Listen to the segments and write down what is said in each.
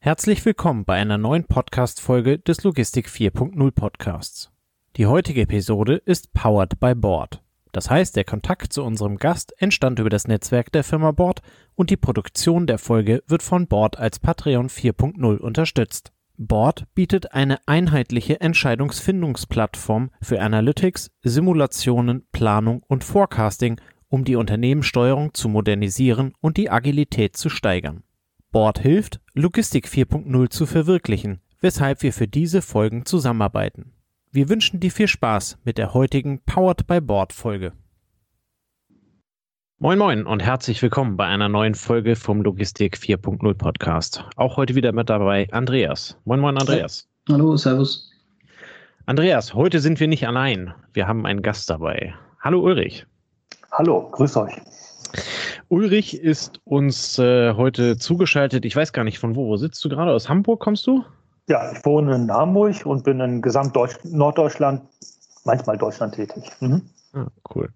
Herzlich willkommen bei einer neuen Podcast-Folge des Logistik 4.0 Podcasts. Die heutige Episode ist powered by Board. Das heißt, der Kontakt zu unserem Gast entstand über das Netzwerk der Firma Board und die Produktion der Folge wird von Board als Patreon 4.0 unterstützt. Board bietet eine einheitliche Entscheidungsfindungsplattform für Analytics, Simulationen, Planung und Forecasting, um die Unternehmenssteuerung zu modernisieren und die Agilität zu steigern. Board hilft, Logistik 4.0 zu verwirklichen, weshalb wir für diese Folgen zusammenarbeiten. Wir wünschen dir viel Spaß mit der heutigen Powered by Board Folge. Moin Moin und herzlich willkommen bei einer neuen Folge vom Logistik 4.0 Podcast. Auch heute wieder mit dabei Andreas. Moin Moin Andreas. Hallo, Servus. Andreas, heute sind wir nicht allein. Wir haben einen Gast dabei. Hallo Ulrich. Hallo, grüß euch. Ulrich ist uns äh, heute zugeschaltet. Ich weiß gar nicht von wo. Wo sitzt du gerade? Aus Hamburg kommst du? Ja, ich wohne in Hamburg und bin in Gesamt-Norddeutschland, manchmal Deutschland tätig. Mhm. Ah, cool.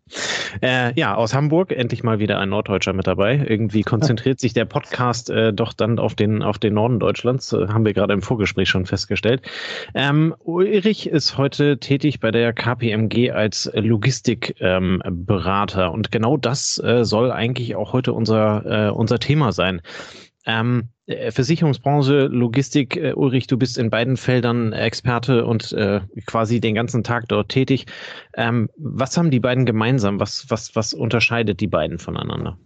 Äh, ja, aus Hamburg endlich mal wieder ein Norddeutscher mit dabei. Irgendwie konzentriert sich der Podcast äh, doch dann auf den, auf den Norden Deutschlands, äh, haben wir gerade im Vorgespräch schon festgestellt. Ähm, Ulrich ist heute tätig bei der KPMG als Logistikberater ähm, und genau das äh, soll eigentlich auch heute unser, äh, unser Thema sein. Ähm, äh, Versicherungsbranche, Logistik, äh, Ulrich, du bist in beiden Feldern Experte und äh, quasi den ganzen Tag dort tätig. Ähm, was haben die beiden gemeinsam? Was, was, was unterscheidet die beiden voneinander?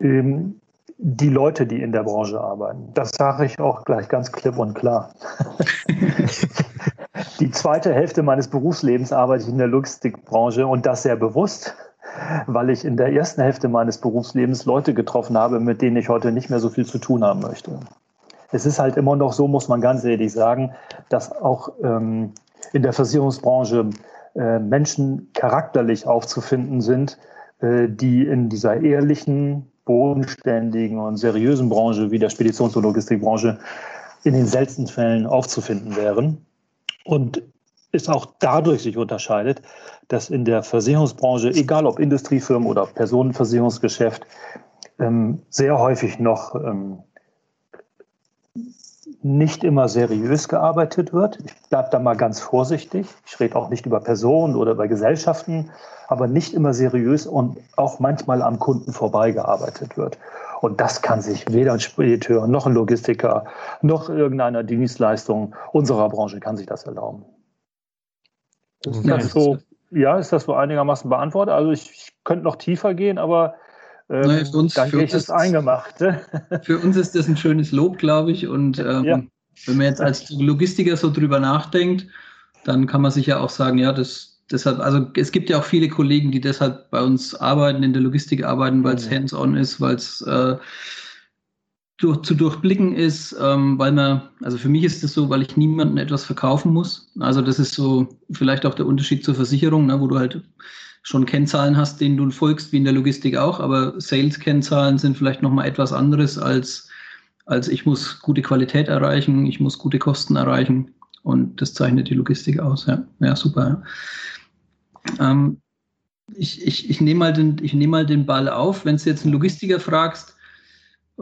Ähm, die Leute, die in der Branche arbeiten. Das sage ich auch gleich ganz klipp und klar. die zweite Hälfte meines Berufslebens arbeite ich in der Logistikbranche und das sehr bewusst weil ich in der ersten Hälfte meines Berufslebens Leute getroffen habe, mit denen ich heute nicht mehr so viel zu tun haben möchte. Es ist halt immer noch so, muss man ganz ehrlich sagen, dass auch ähm, in der Versicherungsbranche äh, Menschen charakterlich aufzufinden sind, äh, die in dieser ehrlichen, bodenständigen und seriösen Branche wie der Speditions- und Logistikbranche in den seltensten Fällen aufzufinden wären. Und es auch dadurch sich unterscheidet, dass in der Versicherungsbranche, egal ob Industriefirmen oder Personenversicherungsgeschäft, ähm, sehr häufig noch ähm, nicht immer seriös gearbeitet wird. Ich bleibe da mal ganz vorsichtig. Ich rede auch nicht über Personen oder über Gesellschaften, aber nicht immer seriös und auch manchmal am Kunden vorbeigearbeitet wird. Und das kann sich weder ein Spediteur noch ein Logistiker noch irgendeiner Dienstleistung unserer Branche kann sich das erlauben. Ist das so, ja, ist das so einigermaßen beantwortet? Also ich, ich könnte noch tiefer gehen, aber ähm, naja, für uns, danke, für uns ist eingemacht. Für uns ist das ein schönes Lob, glaube ich. Und ähm, ja. wenn man jetzt als Logistiker so drüber nachdenkt, dann kann man sich ja auch sagen, ja, das deshalb, also es gibt ja auch viele Kollegen, die deshalb bei uns arbeiten, in der Logistik arbeiten, weil es mhm. hands-on ist, weil es äh, durch, zu durchblicken ist, ähm, weil man, also für mich ist das so, weil ich niemandem etwas verkaufen muss. Also das ist so vielleicht auch der Unterschied zur Versicherung, ne, wo du halt schon Kennzahlen hast, denen du folgst, wie in der Logistik auch, aber Sales-Kennzahlen sind vielleicht nochmal etwas anderes als, als ich muss gute Qualität erreichen, ich muss gute Kosten erreichen und das zeichnet die Logistik aus. Ja, ja super. Ja. Ähm, ich, ich, ich nehme mal, den, nehm mal den Ball auf. Wenn du jetzt einen Logistiker fragst,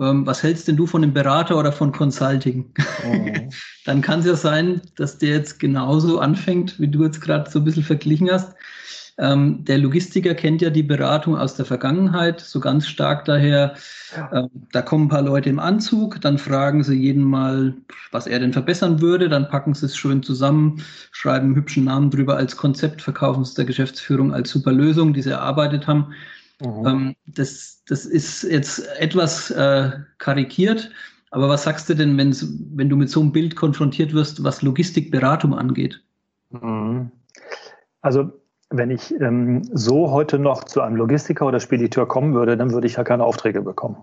ähm, was hältst denn du von einem Berater oder von Consulting? Oh. Dann kann es ja sein, dass der jetzt genauso anfängt, wie du jetzt gerade so ein bisschen verglichen hast. Ähm, der Logistiker kennt ja die Beratung aus der Vergangenheit, so ganz stark daher. Ähm, da kommen ein paar Leute im Anzug, dann fragen sie jeden mal, was er denn verbessern würde, dann packen sie es schön zusammen, schreiben einen hübschen Namen drüber als Konzept, verkaufen es der Geschäftsführung als super Lösung, die sie erarbeitet haben. Mhm. Ähm, das, das ist jetzt etwas äh, karikiert, aber was sagst du denn, wenn du mit so einem Bild konfrontiert wirst, was Logistikberatung angeht? Mhm. Also wenn ich ähm, so heute noch zu einem Logistiker oder Spediteur kommen würde, dann würde ich ja keine Aufträge bekommen.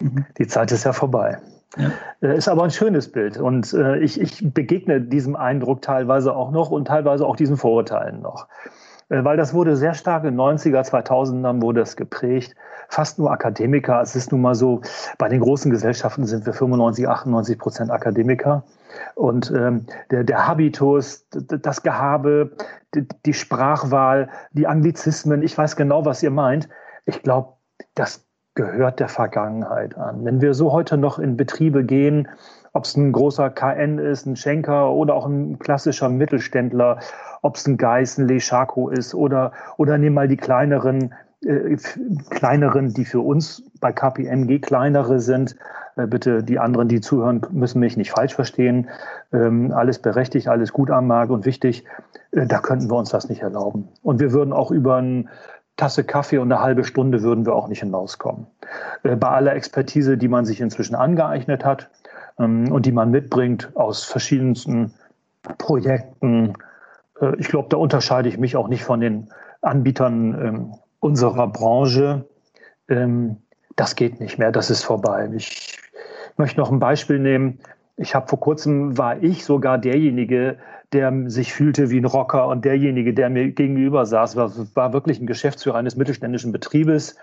Mhm. Die Zeit ist ja vorbei. Ja. Äh, ist aber ein schönes Bild und äh, ich, ich begegne diesem Eindruck teilweise auch noch und teilweise auch diesen Vorurteilen noch. Äh, weil das wurde sehr stark in 90er, 2000ern wurde es geprägt. Fast nur Akademiker. Es ist nun mal so, bei den großen Gesellschaften sind wir 95, 98 Prozent Akademiker. Und ähm, der, der Habitus, das Gehabe, die, die Sprachwahl, die Anglizismen, ich weiß genau, was ihr meint. Ich glaube, das gehört der Vergangenheit an. Wenn wir so heute noch in Betriebe gehen, ob es ein großer KN ist, ein Schenker oder auch ein klassischer Mittelständler, ob es ein Geiss, ein Leschako ist oder, oder nehmen mal die kleineren, äh, kleineren, die für uns bei KPMG kleinere sind. Äh, bitte die anderen, die zuhören, müssen mich nicht falsch verstehen. Ähm, alles berechtigt, alles gut am Markt und wichtig. Äh, da könnten wir uns das nicht erlauben. Und wir würden auch über ein Tasse Kaffee und eine halbe Stunde würden wir auch nicht hinauskommen. Äh, bei aller Expertise, die man sich inzwischen angeeignet hat ähm, und die man mitbringt aus verschiedensten Projekten, ich glaube, da unterscheide ich mich auch nicht von den Anbietern ähm, unserer Branche. Ähm, das geht nicht mehr, das ist vorbei. Ich möchte noch ein Beispiel nehmen. Ich habe vor kurzem war ich sogar derjenige, der sich fühlte wie ein Rocker und derjenige, der mir gegenüber saß, war, war wirklich ein Geschäftsführer eines mittelständischen Betriebes,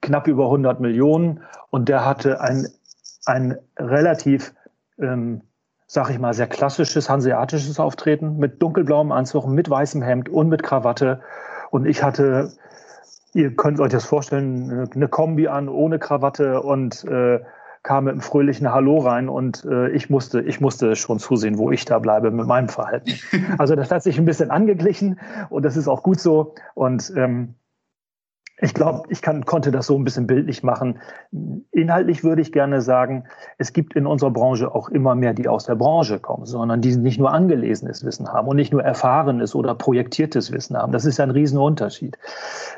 knapp über 100 Millionen und der hatte ein, ein relativ, ähm, sag ich mal, sehr klassisches hanseatisches Auftreten mit dunkelblauem Anzug, mit weißem Hemd und mit Krawatte und ich hatte Ihr könnt euch das vorstellen, eine Kombi an ohne Krawatte und äh, kam mit einem fröhlichen Hallo rein und äh, ich musste, ich musste schon zusehen, wo ich da bleibe mit meinem Verhalten. Also das hat sich ein bisschen angeglichen und das ist auch gut so. Und ähm, ich glaube, ich kann, konnte das so ein bisschen bildlich machen. Inhaltlich würde ich gerne sagen, es gibt in unserer Branche auch immer mehr, die aus der Branche kommen, sondern die nicht nur angelesenes Wissen haben und nicht nur erfahrenes oder projektiertes Wissen haben. Das ist ein Riesenunterschied.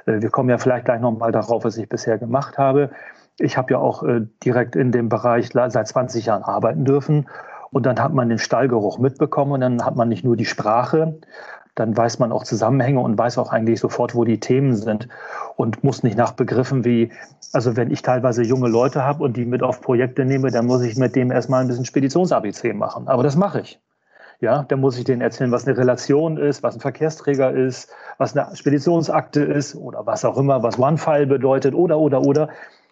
Äh, wir kommen ja vielleicht gleich nochmal darauf, was ich bisher gemacht habe ich habe ja auch äh, direkt in dem Bereich seit 20 Jahren arbeiten dürfen. Und dann hat man den Stallgeruch mitbekommen und dann hat man nicht nur die Sprache, dann weiß man auch Zusammenhänge und weiß auch eigentlich sofort, wo die Themen sind und muss nicht nach Begriffen wie, also wenn ich teilweise junge Leute habe und die mit auf Projekte nehme, dann muss ich mit dem erstmal ein bisschen Speditions-ABC machen. Aber das mache ich. Ja, dann muss ich denen erzählen, was eine Relation ist, was ein Verkehrsträger ist, was eine Speditionsakte ist oder was auch immer, was One-File bedeutet oder, oder, oder.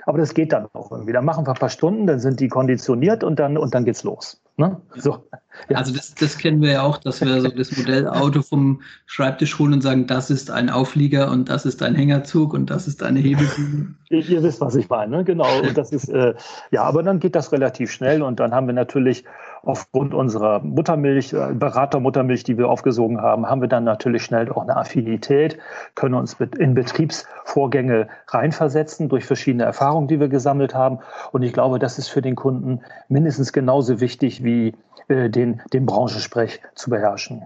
Aber das geht dann auch irgendwie. Dann machen wir ein paar Stunden, dann sind die konditioniert und dann, und dann geht's los. Ne? So, ja. Also das, das kennen wir ja auch, dass wir so das Modellauto vom Schreibtisch holen und sagen, das ist ein Auflieger und das ist ein Hängerzug und das ist eine Hebelbühne. Ihr wisst, was ich meine, ne? genau. Und das ist, äh, ja, aber dann geht das relativ schnell und dann haben wir natürlich aufgrund unserer Muttermilch, äh, Beratermuttermilch, die wir aufgesogen haben, haben wir dann natürlich schnell auch eine Affinität, können uns in Betriebsvorgänge reinversetzen durch verschiedene Erfahrungen, die wir gesammelt haben. Und ich glaube, das ist für den Kunden mindestens genauso wichtig wie äh, den, den Branchensprech zu beherrschen.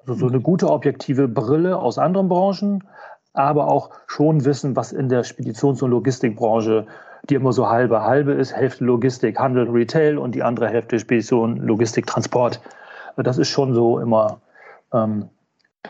Also so eine gute objektive Brille aus anderen Branchen, aber auch schon wissen, was in der Speditions- und Logistikbranche die immer so halbe halbe ist, Hälfte Logistik, Handel, Retail und die andere Hälfte Spedition, Logistik, Transport. Das ist schon so immer, ähm,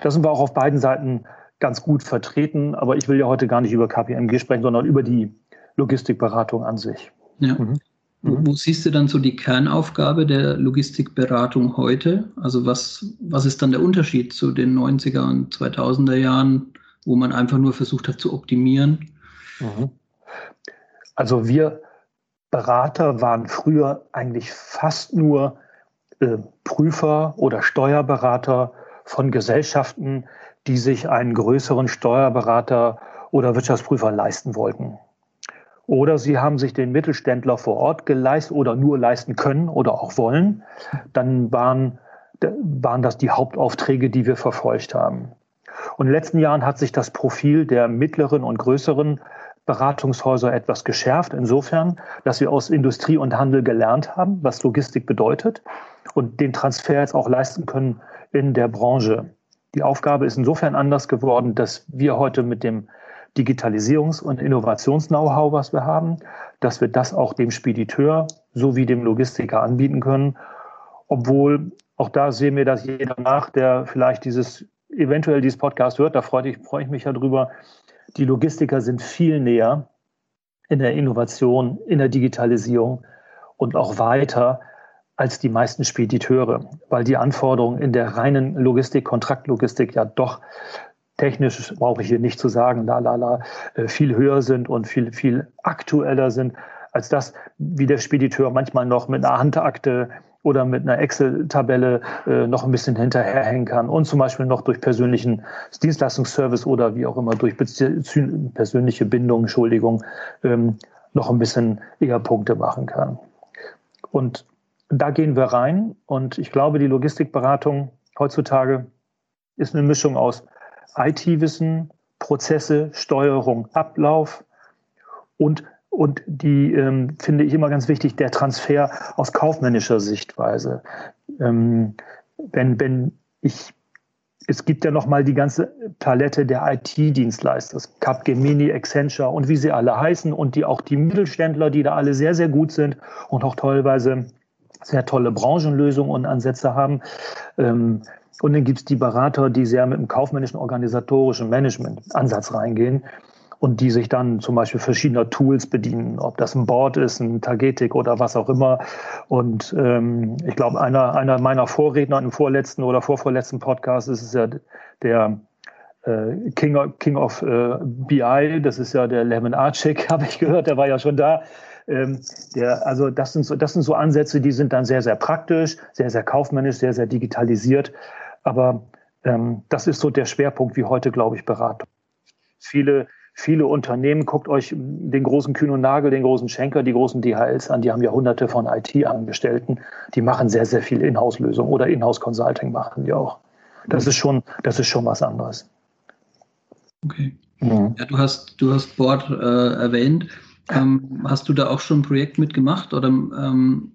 da sind wir auch auf beiden Seiten ganz gut vertreten, aber ich will ja heute gar nicht über KPMG sprechen, sondern über die Logistikberatung an sich. Ja. Mhm. Wo, wo, siehst du dann so die Kernaufgabe der Logistikberatung heute? Also was, was ist dann der Unterschied zu den 90er und 2000er Jahren, wo man einfach nur versucht hat zu optimieren? Mhm. Also wir Berater waren früher eigentlich fast nur äh, Prüfer oder Steuerberater von Gesellschaften, die sich einen größeren Steuerberater oder Wirtschaftsprüfer leisten wollten. Oder sie haben sich den Mittelständler vor Ort geleistet oder nur leisten können oder auch wollen. Dann waren, waren das die Hauptaufträge, die wir verfolgt haben. Und in den letzten Jahren hat sich das Profil der mittleren und größeren Beratungshäuser etwas geschärft, insofern, dass wir aus Industrie und Handel gelernt haben, was Logistik bedeutet und den Transfer jetzt auch leisten können in der Branche. Die Aufgabe ist insofern anders geworden, dass wir heute mit dem Digitalisierungs- und Innovations-Know-how, was wir haben, dass wir das auch dem Spediteur sowie dem Logistiker anbieten können. Obwohl, auch da sehen wir dass jeder nach, der vielleicht dieses, eventuell dieses Podcast hört, da freue ich, freue ich mich ja drüber, die Logistiker sind viel näher in der Innovation, in der Digitalisierung und auch weiter als die meisten Spediteure, weil die Anforderungen in der reinen Logistik, Kontraktlogistik ja doch technisch, brauche ich hier nicht zu sagen, la la la, äh, viel höher sind und viel, viel aktueller sind als das, wie der Spediteur manchmal noch mit einer Handakte oder mit einer Excel-Tabelle äh, noch ein bisschen hinterherhängen kann und zum Beispiel noch durch persönlichen Dienstleistungsservice oder wie auch immer durch persönliche Bindung, Entschuldigung, ähm, noch ein bisschen eher Punkte machen kann. Und da gehen wir rein und ich glaube, die Logistikberatung heutzutage ist eine Mischung aus IT-Wissen, Prozesse, Steuerung, Ablauf und und die ähm, finde ich immer ganz wichtig, der Transfer aus kaufmännischer Sichtweise. Ähm, wenn, wenn ich, es gibt ja nochmal die ganze Palette der IT-Dienstleister, Capgemini, Accenture und wie sie alle heißen und die auch die Mittelständler, die da alle sehr, sehr gut sind und auch teilweise sehr tolle Branchenlösungen und Ansätze haben. Ähm, und dann gibt es die Berater, die sehr mit dem kaufmännischen, organisatorischen Management-Ansatz reingehen und die sich dann zum Beispiel verschiedener Tools bedienen, ob das ein Board ist, ein Tagetik oder was auch immer. Und ähm, ich glaube, einer, einer meiner Vorredner im vorletzten oder vorvorletzten Podcast ist es ja der äh, King, of, King of äh, BI, das ist ja der Lemon Archik, habe ich gehört, der war ja schon da. Ähm, der, also das sind, so, das sind so Ansätze, die sind dann sehr, sehr praktisch, sehr, sehr kaufmännisch, sehr, sehr digitalisiert. Aber ähm, das ist so der Schwerpunkt wie heute, glaube ich, Beratung. Viele viele Unternehmen, guckt euch den großen Kühn und Nagel, den großen Schenker, die großen DHLs an, die haben ja hunderte von IT-Angestellten, die machen sehr, sehr viel Inhouse-Lösungen oder Inhouse-Consulting machen die auch. Das ist schon, das ist schon was anderes. Okay. Mhm. Ja, du hast, du hast Board äh, erwähnt. Ähm, hast du da auch schon ein Projekt mitgemacht oder ähm,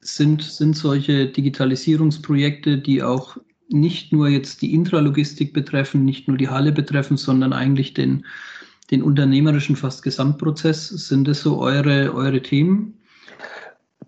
sind, sind solche Digitalisierungsprojekte, die auch nicht nur jetzt die Intralogistik betreffen, nicht nur die Halle betreffen, sondern eigentlich den, den unternehmerischen fast Gesamtprozess. Sind das so eure, eure Themen?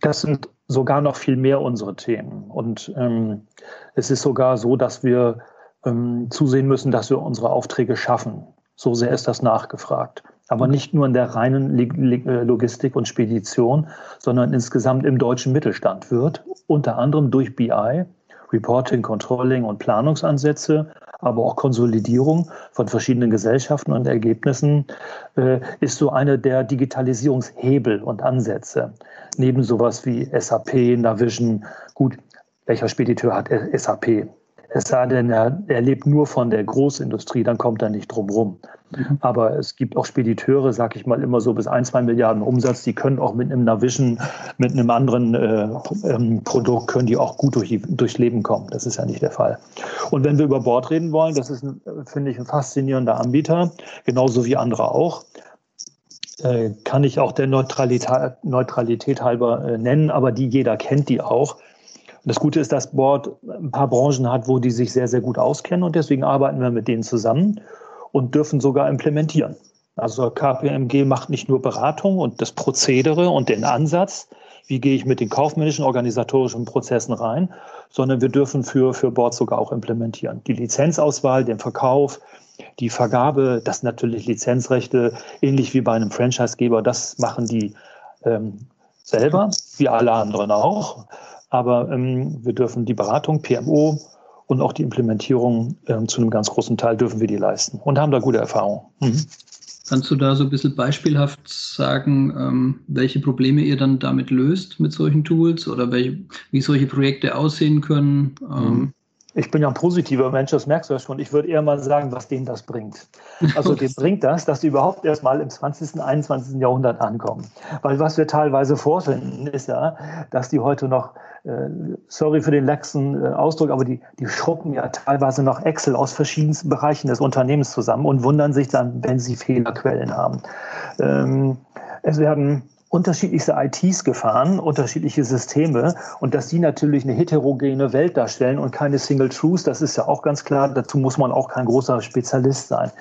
Das sind sogar noch viel mehr unsere Themen. Und ähm, es ist sogar so, dass wir ähm, zusehen müssen, dass wir unsere Aufträge schaffen. So sehr ist das nachgefragt. Aber nicht nur in der reinen äh, Logistik und Spedition, sondern insgesamt im deutschen Mittelstand wird unter anderem durch BI Reporting, Controlling und Planungsansätze, aber auch Konsolidierung von verschiedenen Gesellschaften und Ergebnissen äh, ist so eine der Digitalisierungshebel und Ansätze. Neben sowas wie SAP, Navision, gut, welcher Spediteur hat SAP? Es sei denn, er, er lebt nur von der Großindustrie, dann kommt er nicht drum rum. Mhm. Aber es gibt auch Spediteure, sag ich mal, immer so bis ein, zwei Milliarden Umsatz, die können auch mit einem Navision, mit einem anderen äh, ähm, Produkt, können die auch gut durch, durchs Leben kommen. Das ist ja nicht der Fall. Und wenn wir über Bord reden wollen, das ist, finde ich, ein faszinierender Anbieter, genauso wie andere auch äh, kann ich auch der Neutralität, Neutralität halber äh, nennen, aber die jeder kennt die auch. Das Gute ist, dass Board ein paar Branchen hat, wo die sich sehr, sehr gut auskennen und deswegen arbeiten wir mit denen zusammen und dürfen sogar implementieren. Also KPMG macht nicht nur Beratung und das Prozedere und den Ansatz, wie gehe ich mit den kaufmännischen, organisatorischen Prozessen rein, sondern wir dürfen für, für Board sogar auch implementieren. Die Lizenzauswahl, den Verkauf, die Vergabe, das natürlich Lizenzrechte, ähnlich wie bei einem Franchisegeber, das machen die ähm, selber, wie alle anderen auch. Aber ähm, wir dürfen die Beratung, PMO und auch die Implementierung ähm, zu einem ganz großen Teil dürfen wir die leisten und haben da gute Erfahrungen. Mhm. Kannst du da so ein bisschen beispielhaft sagen, ähm, welche Probleme ihr dann damit löst mit solchen Tools oder welche, wie solche Projekte aussehen können? Ähm, mhm. Ich bin ja ein positiver Mensch, das merkst du ja schon. Ich würde eher mal sagen, was denen das bringt. Also denen bringt das, dass sie überhaupt erst mal im 20., 21. Jahrhundert ankommen. Weil was wir teilweise vorfinden, ist ja, dass die heute noch, äh, sorry für den laxen äh, Ausdruck, aber die, die schruppen ja teilweise noch Excel aus verschiedensten Bereichen des Unternehmens zusammen und wundern sich dann, wenn sie Fehlerquellen haben. Ähm, es werden unterschiedlichste ITs gefahren, unterschiedliche Systeme und dass die natürlich eine heterogene Welt darstellen und keine Single Truths, das ist ja auch ganz klar, dazu muss man auch kein großer Spezialist sein.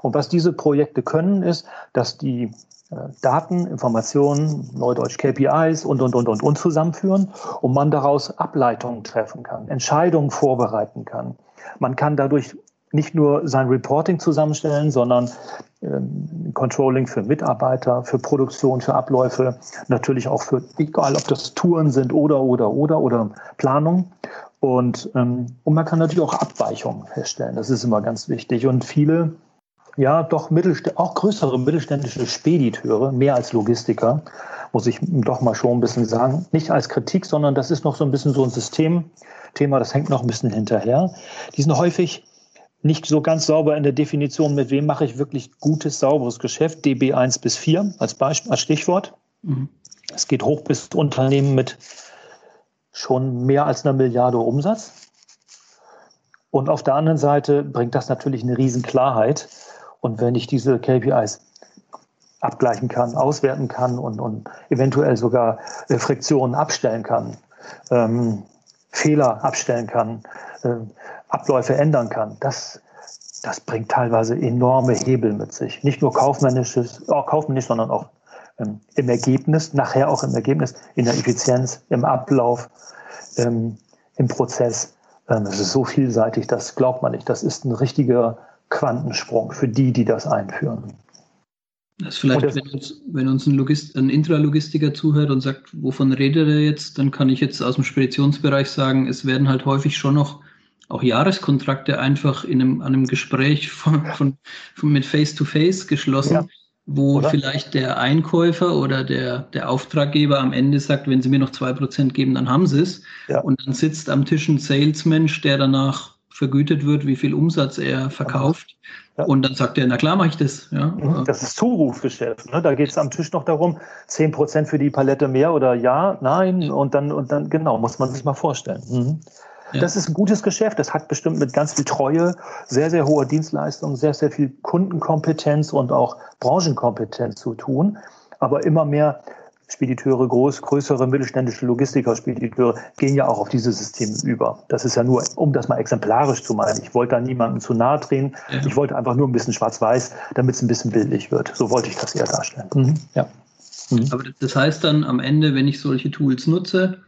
Und was diese Projekte können, ist, dass die äh, Daten, Informationen, Neudeutsch KPIs und, und, und, und, und zusammenführen und man daraus Ableitungen treffen kann, Entscheidungen vorbereiten kann. Man kann dadurch nicht nur sein Reporting zusammenstellen, sondern ähm, Controlling für Mitarbeiter, für Produktion, für Abläufe, natürlich auch für, egal ob das Touren sind oder, oder, oder, oder Planung. Und, ähm, und man kann natürlich auch Abweichungen feststellen. Das ist immer ganz wichtig. Und viele ja, doch auch größere mittelständische Spediteure, mehr als Logistiker, muss ich doch mal schon ein bisschen sagen. Nicht als Kritik, sondern das ist noch so ein bisschen so ein Systemthema, das hängt noch ein bisschen hinterher. Die sind häufig nicht so ganz sauber in der Definition, mit wem mache ich wirklich gutes, sauberes Geschäft, DB 1 bis 4 als, Beispiel, als Stichwort. Mhm. Es geht hoch bis Unternehmen mit schon mehr als einer Milliarde Umsatz. Und auf der anderen Seite bringt das natürlich eine Riesenklarheit. Und wenn ich diese KPIs abgleichen kann, auswerten kann und, und eventuell sogar äh, Friktionen abstellen kann, ähm, Fehler abstellen kann, Abläufe ändern kann, das, das bringt teilweise enorme Hebel mit sich. Nicht nur kaufmännisches, auch kaufmännisch, sondern auch ähm, im Ergebnis, nachher auch im Ergebnis, in der Effizienz, im Ablauf, ähm, im Prozess. Ähm, es ist so vielseitig, das glaubt man nicht. Das ist ein richtiger Quantensprung für die, die das einführen. Das vielleicht, das, wenn uns, wenn uns ein, Logist, ein Intralogistiker zuhört und sagt, wovon redet er jetzt, dann kann ich jetzt aus dem Speditionsbereich sagen, es werden halt häufig schon noch auch Jahreskontrakte einfach in einem, an einem Gespräch von, von, von mit Face-to-Face -face geschlossen, ja. wo oder? vielleicht der Einkäufer oder der, der Auftraggeber am Ende sagt, wenn sie mir noch zwei Prozent geben, dann haben sie es. Ja. Und dann sitzt am Tisch ein Salesmensch, der danach vergütet wird, wie viel Umsatz er verkauft. Ja. Und dann sagt er, na klar mache ich das. Ja. Mhm. Das ist Zurufgeschäft. Ne? Da geht es am Tisch noch darum, 10% für die Palette mehr oder ja, nein. Und dann, und dann, genau, muss man sich mal vorstellen. Mhm. Ja. Das ist ein gutes Geschäft. Das hat bestimmt mit ganz viel Treue, sehr, sehr hoher Dienstleistung, sehr, sehr viel Kundenkompetenz und auch Branchenkompetenz zu tun. Aber immer mehr Spediteure, groß, größere mittelständische Logistiker, Spediteure gehen ja auch auf diese Systeme über. Das ist ja nur, um das mal exemplarisch zu meinen. Ich wollte da niemandem zu nahe drehen. Ja. Ich wollte einfach nur ein bisschen schwarz-weiß, damit es ein bisschen bildlich wird. So wollte ich das eher darstellen. Mhm. Ja. Mhm. Aber das heißt dann am Ende, wenn ich solche Tools nutze,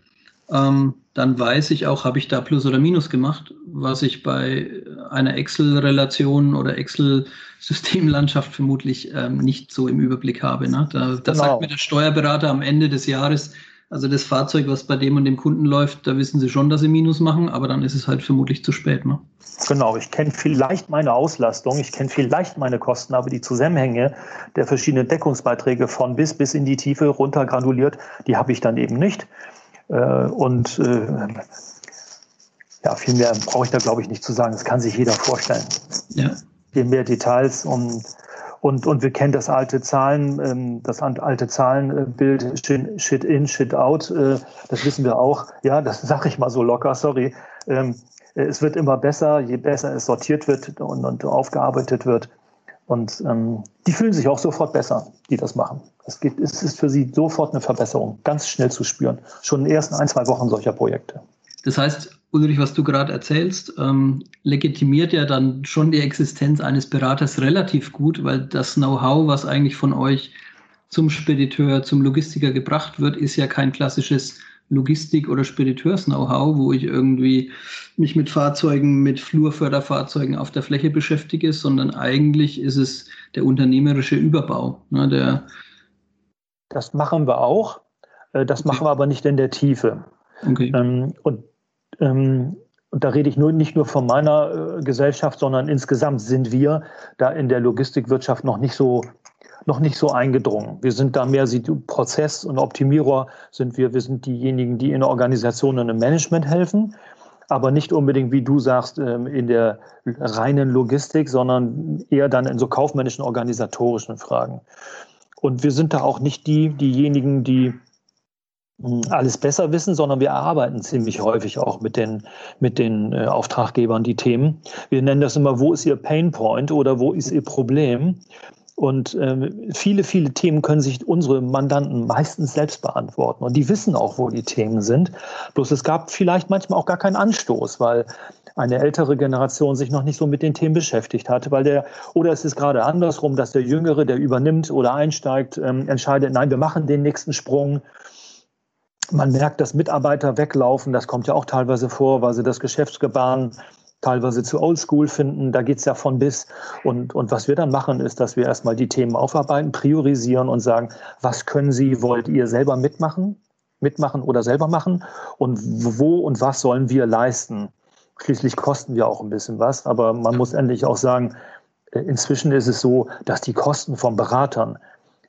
ähm, dann weiß ich auch, habe ich da Plus oder Minus gemacht, was ich bei einer Excel-Relation oder Excel-Systemlandschaft vermutlich ähm, nicht so im Überblick habe. Ne? Da, da genau. sagt mir der Steuerberater am Ende des Jahres, also das Fahrzeug, was bei dem und dem Kunden läuft, da wissen sie schon, dass sie Minus machen, aber dann ist es halt vermutlich zu spät. Ne? Genau, ich kenne vielleicht meine Auslastung, ich kenne vielleicht meine Kosten, aber die Zusammenhänge der verschiedenen Deckungsbeiträge von bis bis in die Tiefe runtergranuliert, die habe ich dann eben nicht. Äh, und äh, ja, viel mehr brauche ich da, glaube ich, nicht zu sagen. Das kann sich jeder vorstellen. Ja. Viel mehr Details und, und, und wir kennen das alte Zahlen, ähm, das alte Zahlenbild, Shit in, Shit out. Äh, das wissen wir auch. Ja, das sage ich mal so locker, sorry. Ähm, es wird immer besser, je besser es sortiert wird und, und aufgearbeitet wird. Und ähm, die fühlen sich auch sofort besser, die das machen. Es, geht, es ist für sie sofort eine Verbesserung, ganz schnell zu spüren. Schon in den ersten ein, zwei Wochen solcher Projekte. Das heißt, Ulrich, was du gerade erzählst, ähm, legitimiert ja dann schon die Existenz eines Beraters relativ gut, weil das Know-how, was eigentlich von euch zum Spediteur, zum Logistiker gebracht wird, ist ja kein klassisches Logistik- oder Spediteurs-Know-how, wo ich irgendwie mich mit Fahrzeugen, mit Flurförderfahrzeugen auf der Fläche beschäftige, sondern eigentlich ist es der unternehmerische Überbau. Ne, der das machen wir auch. Äh, das okay. machen wir aber nicht in der Tiefe. Okay. Ähm, und, ähm, und da rede ich nur, nicht nur von meiner äh, Gesellschaft, sondern insgesamt sind wir da in der Logistikwirtschaft noch nicht so noch nicht so eingedrungen. Wir sind da mehr Prozess- und Optimierer sind wir. Wir sind diejenigen, die in Organisationen und im Management helfen, aber nicht unbedingt, wie du sagst, ähm, in der reinen Logistik, sondern eher dann in so kaufmännischen, organisatorischen Fragen. Und wir sind da auch nicht die, diejenigen, die hm, alles besser wissen, sondern wir erarbeiten ziemlich häufig auch mit den, mit den äh, Auftraggebern die Themen. Wir nennen das immer, wo ist Ihr Pain Point oder wo ist Ihr Problem? Und äh, viele, viele Themen können sich unsere Mandanten meistens selbst beantworten. Und die wissen auch, wo die Themen sind. Bloß es gab vielleicht manchmal auch gar keinen Anstoß, weil eine ältere Generation sich noch nicht so mit den Themen beschäftigt hat, weil der, oder es ist gerade andersrum, dass der Jüngere, der übernimmt oder einsteigt, ähm, entscheidet, nein, wir machen den nächsten Sprung. Man merkt, dass Mitarbeiter weglaufen, das kommt ja auch teilweise vor, weil sie das Geschäftsgebaren teilweise zu oldschool finden. Da geht es ja von bis. Und, und was wir dann machen, ist, dass wir erstmal die Themen aufarbeiten, priorisieren und sagen, was können Sie, wollt ihr selber mitmachen? mitmachen oder selber machen und wo und was sollen wir leisten. Schließlich kosten wir auch ein bisschen was, aber man muss endlich auch sagen, äh, inzwischen ist es so, dass die Kosten von Beratern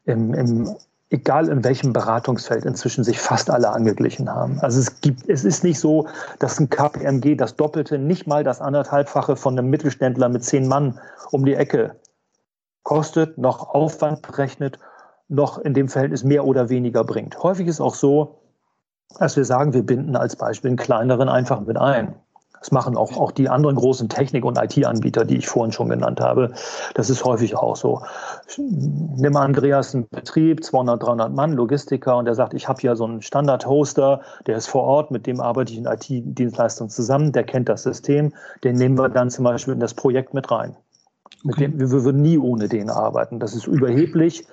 im, im egal in welchem Beratungsfeld inzwischen sich fast alle angeglichen haben. Also es gibt, es ist nicht so, dass ein KPMG das Doppelte, nicht mal das anderthalbfache von einem Mittelständler mit zehn Mann um die Ecke kostet, noch Aufwand berechnet, noch in dem Verhältnis mehr oder weniger bringt. Häufig ist auch so, dass wir sagen, wir binden als Beispiel einen kleineren einfach mit ein. Das machen auch, auch die anderen großen Technik- und IT-Anbieter, die ich vorhin schon genannt habe. Das ist häufig auch so. Nimm Andreas einen Betrieb, 200, 300 Mann, Logistiker, und der sagt, ich habe ja so einen Standard-Hoster, der ist vor Ort, mit dem arbeite ich in IT-Dienstleistungen zusammen, der kennt das System, den nehmen wir dann zum Beispiel in das Projekt mit rein. Mit dem, wir würden nie ohne den arbeiten. Das ist überheblich.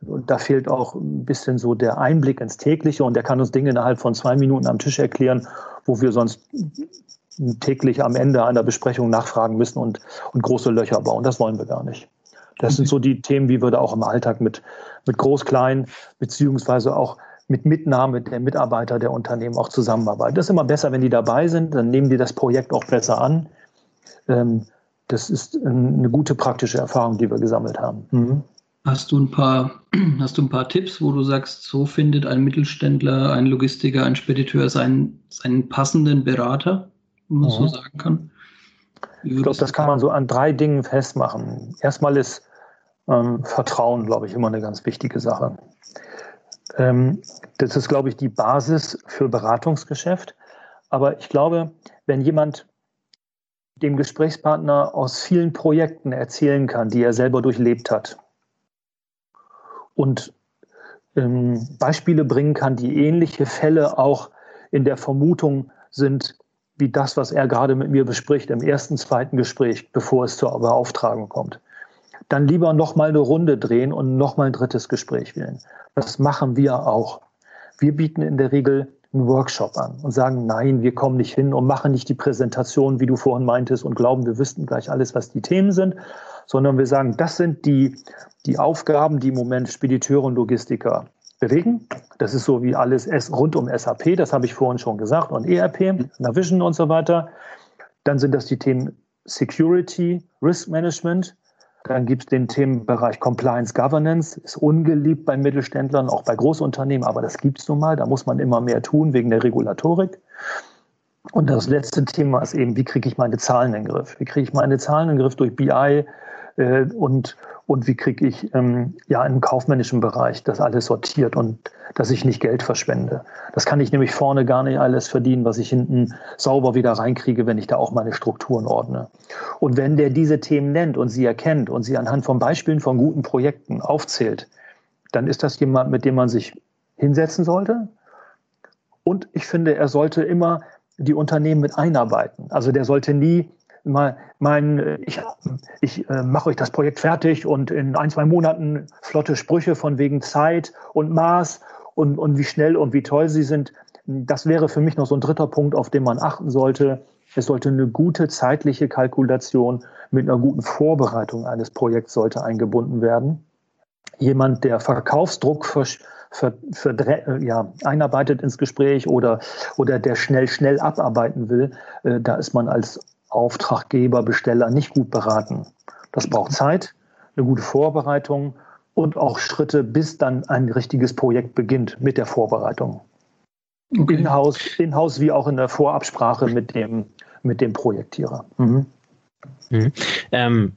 Und da fehlt auch ein bisschen so der Einblick ins tägliche und der kann uns Dinge innerhalb von zwei Minuten am Tisch erklären, wo wir sonst täglich am Ende einer Besprechung nachfragen müssen und, und große Löcher bauen. Das wollen wir gar nicht. Das sind so die Themen, wie wir da auch im Alltag mit, mit Groß, Klein, beziehungsweise auch mit Mitnahme der Mitarbeiter der Unternehmen auch zusammenarbeiten. Das ist immer besser, wenn die dabei sind, dann nehmen die das Projekt auch besser an. Ähm, das ist eine gute praktische Erfahrung, die wir gesammelt haben. Mhm. Hast du ein paar, hast du ein paar Tipps, wo du sagst, so findet ein Mittelständler, ein Logistiker, ein Spediteur seinen, seinen passenden Berater, wenn man mhm. so sagen kann? Ich glaube, das kann man so an drei Dingen festmachen. Erstmal ist ähm, Vertrauen, glaube ich, immer eine ganz wichtige Sache. Ähm, das ist, glaube ich, die Basis für Beratungsgeschäft. Aber ich glaube, wenn jemand dem Gesprächspartner aus vielen Projekten erzählen kann, die er selber durchlebt hat, und ähm, Beispiele bringen kann, die ähnliche Fälle auch in der Vermutung sind, wie das, was er gerade mit mir bespricht im ersten, zweiten Gespräch, bevor es zur Beauftragung kommt. Dann lieber nochmal eine Runde drehen und nochmal ein drittes Gespräch wählen. Das machen wir auch. Wir bieten in der Regel einen Workshop an und sagen, nein, wir kommen nicht hin und machen nicht die Präsentation, wie du vorhin meintest, und glauben, wir wüssten gleich alles, was die Themen sind, sondern wir sagen, das sind die, die Aufgaben, die im Moment Spediteure und Logistiker bewegen. Das ist so wie alles rund um SAP, das habe ich vorhin schon gesagt, und ERP, Navision und so weiter. Dann sind das die Themen Security, Risk Management. Dann gibt es den Themenbereich Compliance Governance, ist ungeliebt bei Mittelständlern, auch bei Großunternehmen, aber das gibt es nun mal. Da muss man immer mehr tun wegen der Regulatorik. Und das letzte Thema ist eben, wie kriege ich meine Zahlen in den Griff? Wie kriege ich meine Zahlen in den Griff durch BI, äh, und, und wie kriege ich ähm, ja im kaufmännischen Bereich das alles sortiert und dass ich nicht Geld verschwende. Das kann ich nämlich vorne gar nicht alles verdienen, was ich hinten sauber wieder reinkriege, wenn ich da auch meine Strukturen ordne. Und wenn der diese Themen nennt und sie erkennt und sie anhand von Beispielen von guten Projekten aufzählt, dann ist das jemand, mit dem man sich hinsetzen sollte. Und ich finde, er sollte immer die Unternehmen mit einarbeiten. Also der sollte nie mal, mein, ich, ich äh, mache euch das Projekt fertig und in ein, zwei Monaten flotte Sprüche von wegen Zeit und Maß und, und wie schnell und wie toll sie sind. Das wäre für mich noch so ein dritter Punkt, auf den man achten sollte. Es sollte eine gute zeitliche Kalkulation mit einer guten Vorbereitung eines Projekts sollte eingebunden werden. Jemand, der Verkaufsdruck für, für, für, ja, einarbeitet ins Gespräch oder, oder der schnell, schnell abarbeiten will, äh, da ist man als Auftraggeber, Besteller nicht gut beraten. Das braucht Zeit, eine gute Vorbereitung und auch Schritte, bis dann ein richtiges Projekt beginnt mit der Vorbereitung. Okay. In-house, in wie auch in der Vorabsprache mit dem, mit dem Projektierer. Mhm. Mhm. Ähm,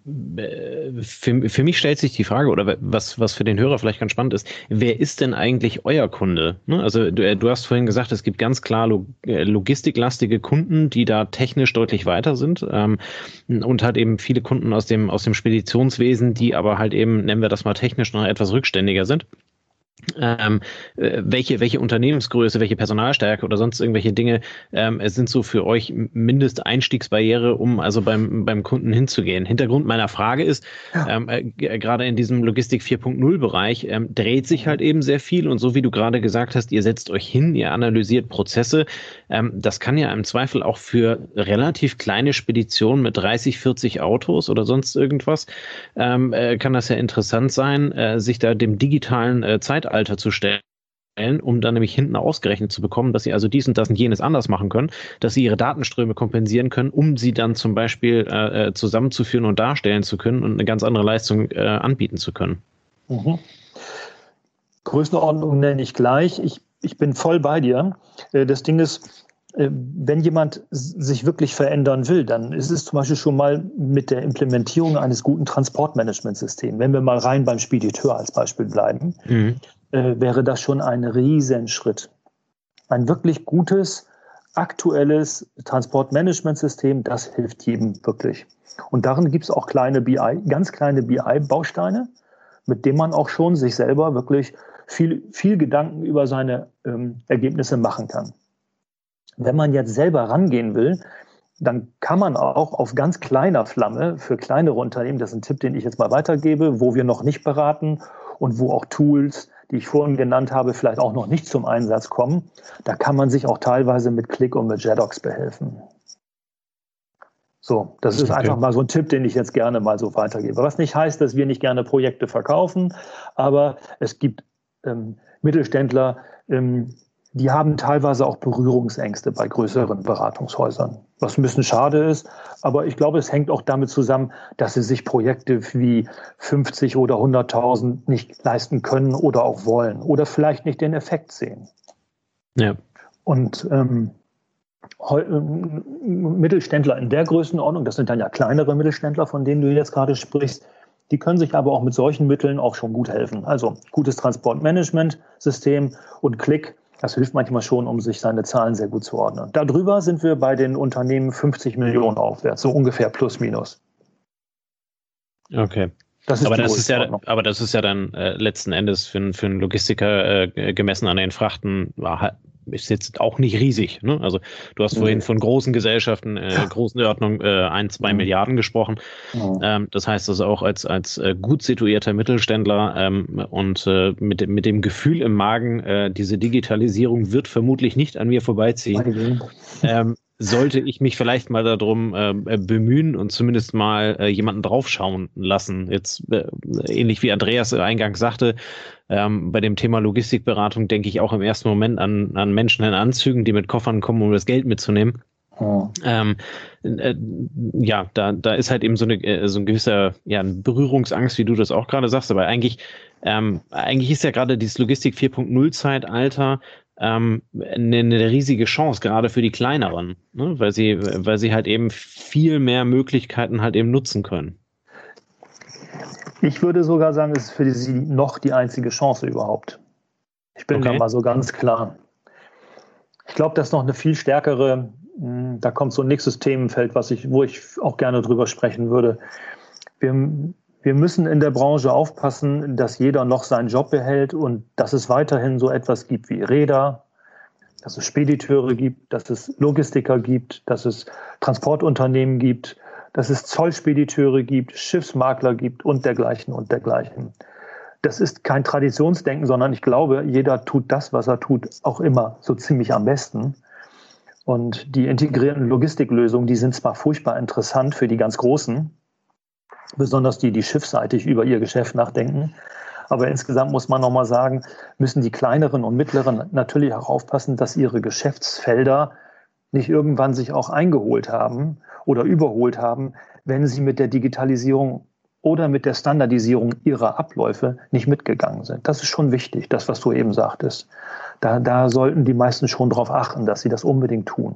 für, für mich stellt sich die Frage, oder was, was für den Hörer vielleicht ganz spannend ist, wer ist denn eigentlich euer Kunde? Ne? Also du, du, hast vorhin gesagt, es gibt ganz klar äh, logistiklastige Kunden, die da technisch deutlich weiter sind ähm, und halt eben viele Kunden aus dem, aus dem Speditionswesen, die aber halt eben, nennen wir das mal technisch, noch etwas rückständiger sind ähm, äh, welche, welche Unternehmensgröße, welche Personalstärke oder sonst irgendwelche Dinge ähm, sind so für euch Mindesteinstiegsbarriere, um also beim, beim Kunden hinzugehen? Hintergrund meiner Frage ist, ja. ähm, äh, gerade in diesem Logistik 4.0 Bereich ähm, dreht sich halt eben sehr viel und so wie du gerade gesagt hast, ihr setzt euch hin, ihr analysiert Prozesse. Ähm, das kann ja im Zweifel auch für relativ kleine Speditionen mit 30, 40 Autos oder sonst irgendwas, ähm, äh, kann das ja interessant sein, äh, sich da dem digitalen äh, Zeitalter Zeitalter zu stellen um dann nämlich hinten ausgerechnet zu bekommen, dass sie also dies und das und jenes anders machen können, dass sie ihre Datenströme kompensieren können, um sie dann zum Beispiel äh, äh zusammenzuführen und darstellen zu können und eine ganz andere Leistung äh, anbieten zu können. Mhm. Größenordnung nenne ich gleich. Ich, ich bin voll bei dir. Äh, das Ding ist, äh, wenn jemand sich wirklich verändern will, dann ist es zum Beispiel schon mal mit der Implementierung eines guten Transportmanagementsystems. Wenn wir mal rein beim Spediteur als Beispiel bleiben, mhm. Äh, wäre das schon ein Riesenschritt. Ein wirklich gutes, aktuelles Transportmanagementsystem, das hilft jedem wirklich. Und darin gibt es auch kleine BI, ganz kleine BI-Bausteine, mit denen man auch schon sich selber wirklich viel, viel Gedanken über seine ähm, Ergebnisse machen kann. Wenn man jetzt selber rangehen will, dann kann man auch auf ganz kleiner Flamme für kleinere Unternehmen, das ist ein Tipp, den ich jetzt mal weitergebe, wo wir noch nicht beraten und wo auch Tools, die ich vorhin genannt habe, vielleicht auch noch nicht zum Einsatz kommen, da kann man sich auch teilweise mit Click und mit Jedox behelfen. So, das ist okay. einfach mal so ein Tipp, den ich jetzt gerne mal so weitergebe. Was nicht heißt, dass wir nicht gerne Projekte verkaufen, aber es gibt ähm, Mittelständler, ähm, die haben teilweise auch Berührungsängste bei größeren Beratungshäusern, was ein bisschen schade ist. Aber ich glaube, es hängt auch damit zusammen, dass sie sich Projekte wie 50 oder 100.000 nicht leisten können oder auch wollen oder vielleicht nicht den Effekt sehen. Ja. Und ähm, Mittelständler in der Größenordnung, das sind dann ja kleinere Mittelständler, von denen du jetzt gerade sprichst, die können sich aber auch mit solchen Mitteln auch schon gut helfen. Also gutes Transportmanagementsystem und Klick das hilft manchmal schon, um sich seine Zahlen sehr gut zu ordnen. Darüber sind wir bei den Unternehmen 50 Millionen aufwärts, so ungefähr plus minus. Okay. Das aber, das ist ja, aber das ist ja dann äh, letzten Endes für, für einen Logistiker äh, gemessen an den Frachten war, ist jetzt auch nicht riesig. Ne? Also du hast vorhin von großen Gesellschaften, äh, großen Ordnung äh, ein, zwei mhm. Milliarden gesprochen. Mhm. Ähm, das heißt also auch als, als äh, gut situierter Mittelständler ähm, und äh, mit, mit dem Gefühl im Magen, äh, diese Digitalisierung wird vermutlich nicht an mir vorbeiziehen. Ähm, sollte ich mich vielleicht mal darum äh, bemühen und zumindest mal äh, jemanden draufschauen lassen. Jetzt äh, ähnlich wie Andreas eingangs sagte, ähm, bei dem Thema Logistikberatung denke ich auch im ersten Moment an, an Menschen in Anzügen, die mit Koffern kommen, um das Geld mitzunehmen. Oh. Ähm, äh, ja, da, da ist halt eben so, eine, äh, so ein gewisser ja, Berührungsangst, wie du das auch gerade sagst, aber eigentlich, ähm, eigentlich ist ja gerade dieses Logistik 4.0 Zeitalter ähm, eine, eine riesige Chance, gerade für die kleineren, ne? weil, sie, weil sie halt eben viel mehr Möglichkeiten halt eben nutzen können. Ich würde sogar sagen, es ist für sie noch die einzige Chance überhaupt. Ich bin okay. da mal so ganz klar. Ich glaube, das ist noch eine viel stärkere, hm, da kommt so ein nächstes Themenfeld, was ich, wo ich auch gerne drüber sprechen würde. Wir, wir müssen in der Branche aufpassen, dass jeder noch seinen Job behält und dass es weiterhin so etwas gibt wie Räder, dass es Spediteure gibt, dass es Logistiker gibt, dass es Transportunternehmen gibt, dass es Zollspediteure gibt, Schiffsmakler gibt und dergleichen und dergleichen. Das ist kein Traditionsdenken, sondern ich glaube, jeder tut das, was er tut, auch immer so ziemlich am besten. Und die integrierten Logistiklösungen, die sind zwar furchtbar interessant für die ganz Großen, besonders die, die schiffseitig über ihr Geschäft nachdenken. Aber insgesamt muss man nochmal sagen, müssen die kleineren und mittleren natürlich auch aufpassen, dass ihre Geschäftsfelder nicht irgendwann sich auch eingeholt haben oder überholt haben, wenn sie mit der Digitalisierung oder mit der Standardisierung ihrer Abläufe nicht mitgegangen sind. Das ist schon wichtig, das, was du eben sagtest. Da, da sollten die meisten schon darauf achten, dass sie das unbedingt tun.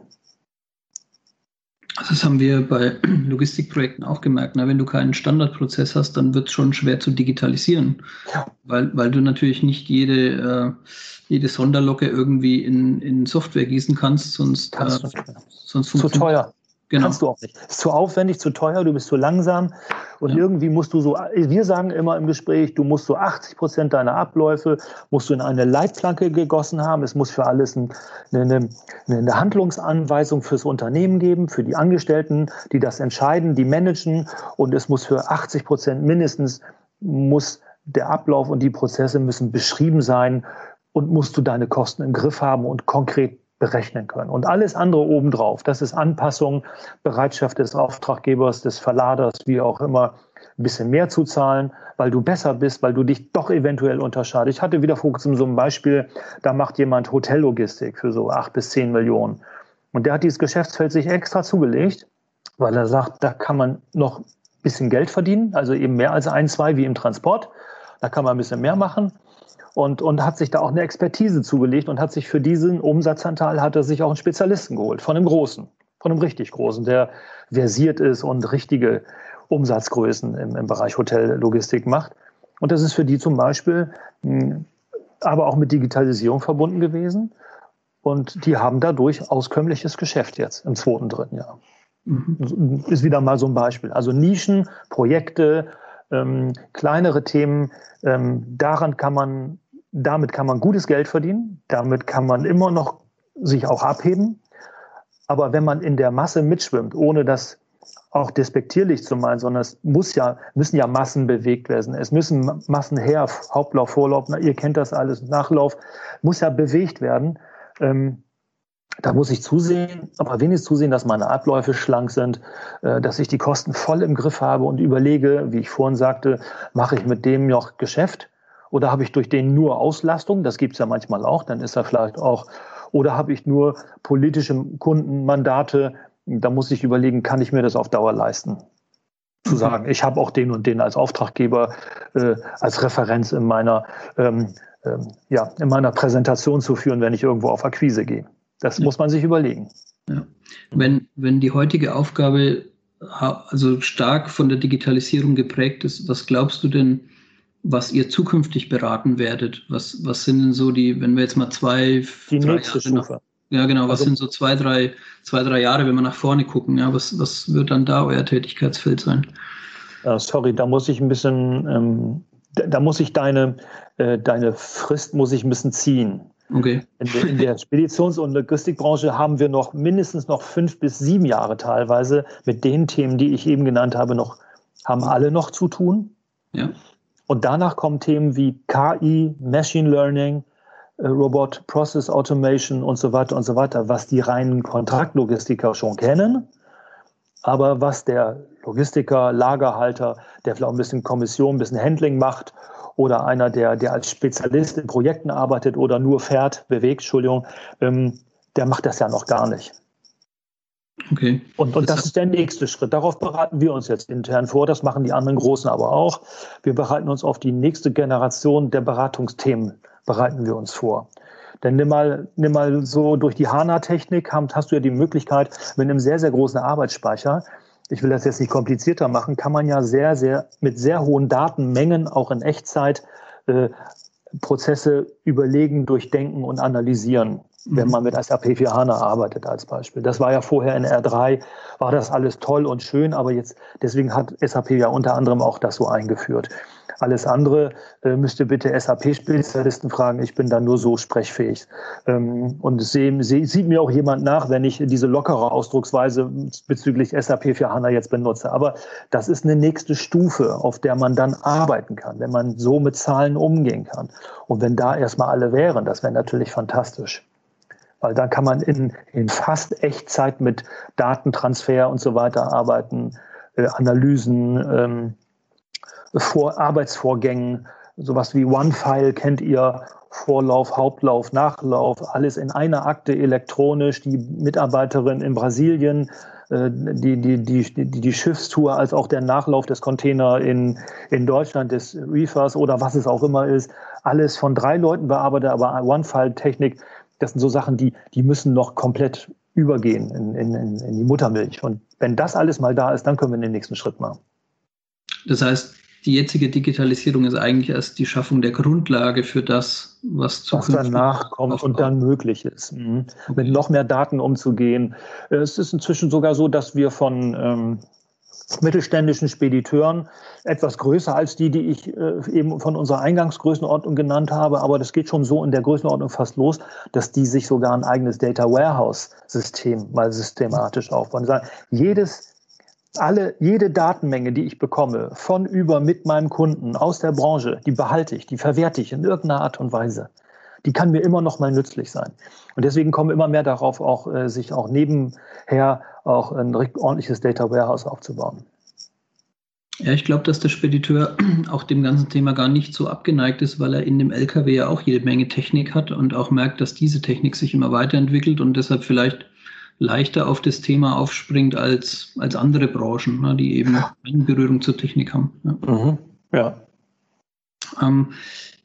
Das haben wir bei Logistikprojekten auch gemerkt. Na, wenn du keinen Standardprozess hast, dann wird es schon schwer zu digitalisieren. Ja. Weil, weil du natürlich nicht jede, äh, jede Sonderlocke irgendwie in, in Software gießen kannst, sonst, äh, sonst Zu teuer. Genau. Kannst du auch nicht. Ist zu aufwendig, zu teuer, du bist zu langsam. Und ja. irgendwie musst du so, wir sagen immer im Gespräch, du musst so 80 Prozent deiner Abläufe, musst du in eine Leitplanke gegossen haben. Es muss für alles ein, eine, eine Handlungsanweisung fürs Unternehmen geben, für die Angestellten, die das entscheiden, die managen. Und es muss für 80 Prozent mindestens, muss der Ablauf und die Prozesse müssen beschrieben sein und musst du deine Kosten im Griff haben und konkret berechnen können. Und alles andere obendrauf, das ist Anpassung, Bereitschaft des Auftraggebers, des Verladers, wie auch immer, ein bisschen mehr zu zahlen, weil du besser bist, weil du dich doch eventuell unterscheidest. Ich hatte wieder vor kurzem so ein Beispiel, da macht jemand Hotellogistik für so acht bis zehn Millionen. Und der hat dieses Geschäftsfeld sich extra zugelegt, weil er sagt, da kann man noch ein bisschen Geld verdienen, also eben mehr als ein, zwei wie im Transport. Da kann man ein bisschen mehr machen. Und, und hat sich da auch eine Expertise zugelegt und hat sich für diesen Umsatzanteil hat er sich auch einen Spezialisten geholt, von einem Großen, von einem richtig Großen, der versiert ist und richtige Umsatzgrößen im, im Bereich Hotellogistik macht. Und das ist für die zum Beispiel hm, aber auch mit Digitalisierung verbunden gewesen. Und die haben dadurch auskömmliches Geschäft jetzt im zweiten, dritten Jahr. Mhm. Ist wieder mal so ein Beispiel. Also Nischen, Projekte, ähm, kleinere Themen, ähm, daran kann man, damit kann man gutes Geld verdienen, damit kann man immer noch sich auch abheben. Aber wenn man in der Masse mitschwimmt, ohne das auch despektierlich zu meinen, sondern es muss ja, müssen ja Massen bewegt werden. Es müssen Massen her, Hauptlauf, Vorlauf, na, ihr kennt das alles, Nachlauf, muss ja bewegt werden. Ähm, da muss ich zusehen, aber wenigstens zusehen, dass meine Abläufe schlank sind, äh, dass ich die Kosten voll im Griff habe und überlege, wie ich vorhin sagte, mache ich mit dem noch Geschäft oder habe ich durch den nur Auslastung? Das gibt es ja manchmal auch, dann ist er vielleicht auch, oder habe ich nur politische Kundenmandate? Da muss ich überlegen, kann ich mir das auf Dauer leisten? Zu mhm. sagen, ich habe auch den und den als Auftraggeber, äh, als Referenz in meiner, ähm, ähm, ja, in meiner Präsentation zu führen, wenn ich irgendwo auf Akquise gehe. Das ja. muss man sich überlegen. Ja. Wenn, wenn die heutige Aufgabe also stark von der Digitalisierung geprägt ist, was glaubst du denn, was ihr zukünftig beraten werdet? Was, was sind denn so die, wenn wir jetzt mal zwei, die drei nächste Jahre Stufe. Nach, ja, genau, was also, sind so zwei drei, zwei, drei Jahre, wenn wir nach vorne gucken? Ja, was, was wird dann da euer Tätigkeitsfeld sein? Sorry, da muss ich ein bisschen, ähm, da, da, muss ich deine, äh, deine Frist muss ich ein bisschen ziehen. Okay. In der, in der Speditions- und Logistikbranche haben wir noch mindestens noch fünf bis sieben Jahre teilweise mit den Themen, die ich eben genannt habe, noch, haben alle noch zu tun. Ja. Und danach kommen Themen wie KI, Machine Learning, äh, Robot Process Automation und so weiter und so weiter, was die reinen Kontraktlogistiker schon kennen, aber was der Logistiker, Lagerhalter, der vielleicht ein bisschen Kommission, ein bisschen Handling macht oder einer, der, der als Spezialist in Projekten arbeitet oder nur fährt, bewegt, Entschuldigung, ähm, der macht das ja noch gar nicht. Okay. Und, und das, das ist der nächste Schritt. Darauf bereiten wir uns jetzt intern vor. Das machen die anderen Großen aber auch. Wir bereiten uns auf die nächste Generation der Beratungsthemen bereiten wir uns vor. Denn nimm mal, nimm mal so durch die HANA-Technik hast du ja die Möglichkeit, mit einem sehr, sehr großen Arbeitsspeicher ich will das jetzt nicht komplizierter machen, kann man ja sehr, sehr mit sehr hohen Datenmengen auch in Echtzeit äh, Prozesse überlegen, durchdenken und analysieren. Wenn man mit SAP 4 HANA arbeitet als Beispiel. Das war ja vorher in R3, war das alles toll und schön, aber jetzt, deswegen hat SAP ja unter anderem auch das so eingeführt. Alles andere äh, müsste bitte SAP-Spezialisten fragen. Ich bin da nur so sprechfähig. Ähm, und seh, seh, sieht mir auch jemand nach, wenn ich diese lockere Ausdrucksweise bezüglich SAP für HANA jetzt benutze. Aber das ist eine nächste Stufe, auf der man dann arbeiten kann, wenn man so mit Zahlen umgehen kann. Und wenn da erstmal alle wären, das wäre natürlich fantastisch weil dann kann man in, in fast Echtzeit mit Datentransfer und so weiter arbeiten, äh, Analysen, ähm, vor Arbeitsvorgängen, sowas wie OneFile kennt ihr, Vorlauf, Hauptlauf, Nachlauf, alles in einer Akte elektronisch. Die Mitarbeiterin in Brasilien, äh, die, die, die, die, die Schiffstour, als auch der Nachlauf des Container in, in Deutschland, des Reefers oder was es auch immer ist, alles von drei Leuten bearbeitet, aber OneFile-Technik, das sind so Sachen, die, die müssen noch komplett übergehen in, in, in die Muttermilch. Und wenn das alles mal da ist, dann können wir den nächsten Schritt machen. Das heißt, die jetzige Digitalisierung ist eigentlich erst die Schaffung der Grundlage für das, was zukünftig was danach kommt aufbaut. und dann möglich ist, mhm. okay. mit noch mehr Daten umzugehen. Es ist inzwischen sogar so, dass wir von ähm, mittelständischen Spediteuren etwas größer als die, die ich äh, eben von unserer Eingangsgrößenordnung genannt habe, aber das geht schon so in der Größenordnung fast los, dass die sich sogar ein eigenes Data Warehouse System mal systematisch aufbauen. Sagen, jedes alle, jede Datenmenge, die ich bekomme, von über mit meinem Kunden aus der Branche, die behalte ich, die verwerte ich in irgendeiner Art und Weise. Die kann mir immer noch mal nützlich sein. Und deswegen kommen immer mehr darauf, auch äh, sich auch nebenher auch ein ordentliches Data Warehouse aufzubauen. Ja, ich glaube, dass der Spediteur auch dem ganzen Thema gar nicht so abgeneigt ist, weil er in dem LKW ja auch jede Menge Technik hat und auch merkt, dass diese Technik sich immer weiterentwickelt und deshalb vielleicht leichter auf das Thema aufspringt als, als andere Branchen, ne, die eben keine Berührung zur Technik haben. Ja. Mhm. ja. Ähm,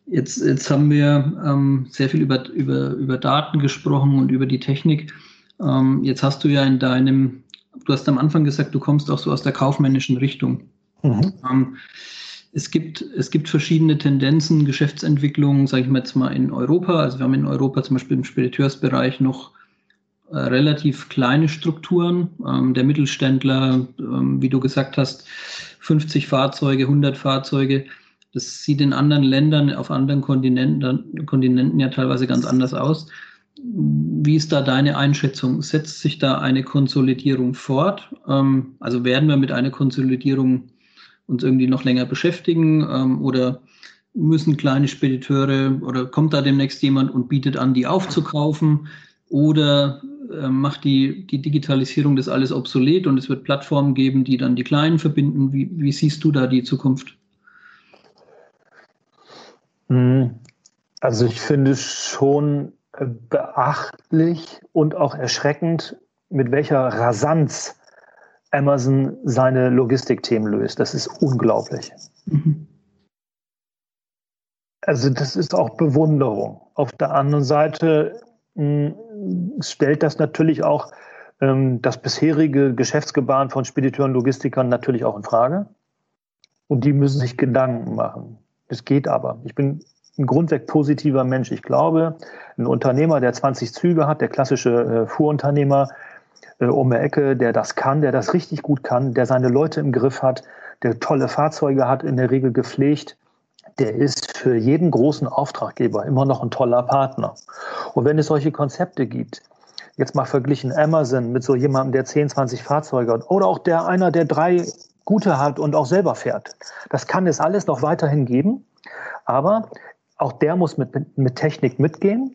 jetzt, jetzt haben wir ähm, sehr viel über, über, über Daten gesprochen und über die Technik. Ähm, jetzt hast du ja in deinem, du hast am Anfang gesagt, du kommst auch so aus der kaufmännischen Richtung. Mhm. Ähm, es gibt, es gibt verschiedene Tendenzen, Geschäftsentwicklungen, sage ich mal jetzt mal in Europa. Also wir haben in Europa zum Beispiel im Spediteursbereich noch äh, relativ kleine Strukturen. Ähm, der Mittelständler, ähm, wie du gesagt hast, 50 Fahrzeuge, 100 Fahrzeuge. Das sieht in anderen Ländern, auf anderen Kontinenten, Kontinenten ja teilweise ganz anders aus. Wie ist da deine Einschätzung? Setzt sich da eine Konsolidierung fort? Ähm, also werden wir mit einer Konsolidierung uns irgendwie noch länger beschäftigen ähm, oder müssen kleine Spediteure oder kommt da demnächst jemand und bietet an, die aufzukaufen oder äh, macht die, die Digitalisierung das alles obsolet und es wird Plattformen geben, die dann die Kleinen verbinden. Wie, wie siehst du da die Zukunft? Hm, also ich finde schon beachtlich und auch erschreckend, mit welcher Rasanz Amazon seine Logistikthemen löst. Das ist unglaublich. Mhm. Also das ist auch Bewunderung. Auf der anderen Seite mh, hm, stellt das natürlich auch ähm, das bisherige Geschäftsgebaren von Spediteuren, Logistikern natürlich auch in Frage. Und die müssen sich Gedanken machen. Es geht aber. Ich bin ein grundweg positiver Mensch. Ich glaube, ein Unternehmer, der 20 Züge hat, der klassische äh, Fuhrunternehmer, äh, um die Ecke, der das kann, der das richtig gut kann, der seine Leute im Griff hat, der tolle Fahrzeuge hat, in der Regel gepflegt, der ist für jeden großen Auftraggeber immer noch ein toller Partner. Und wenn es solche Konzepte gibt, jetzt mal verglichen Amazon mit so jemandem, der 10, 20 Fahrzeuge hat oder auch der einer, der drei gute hat und auch selber fährt. Das kann es alles noch weiterhin geben, aber auch der muss mit, mit Technik mitgehen.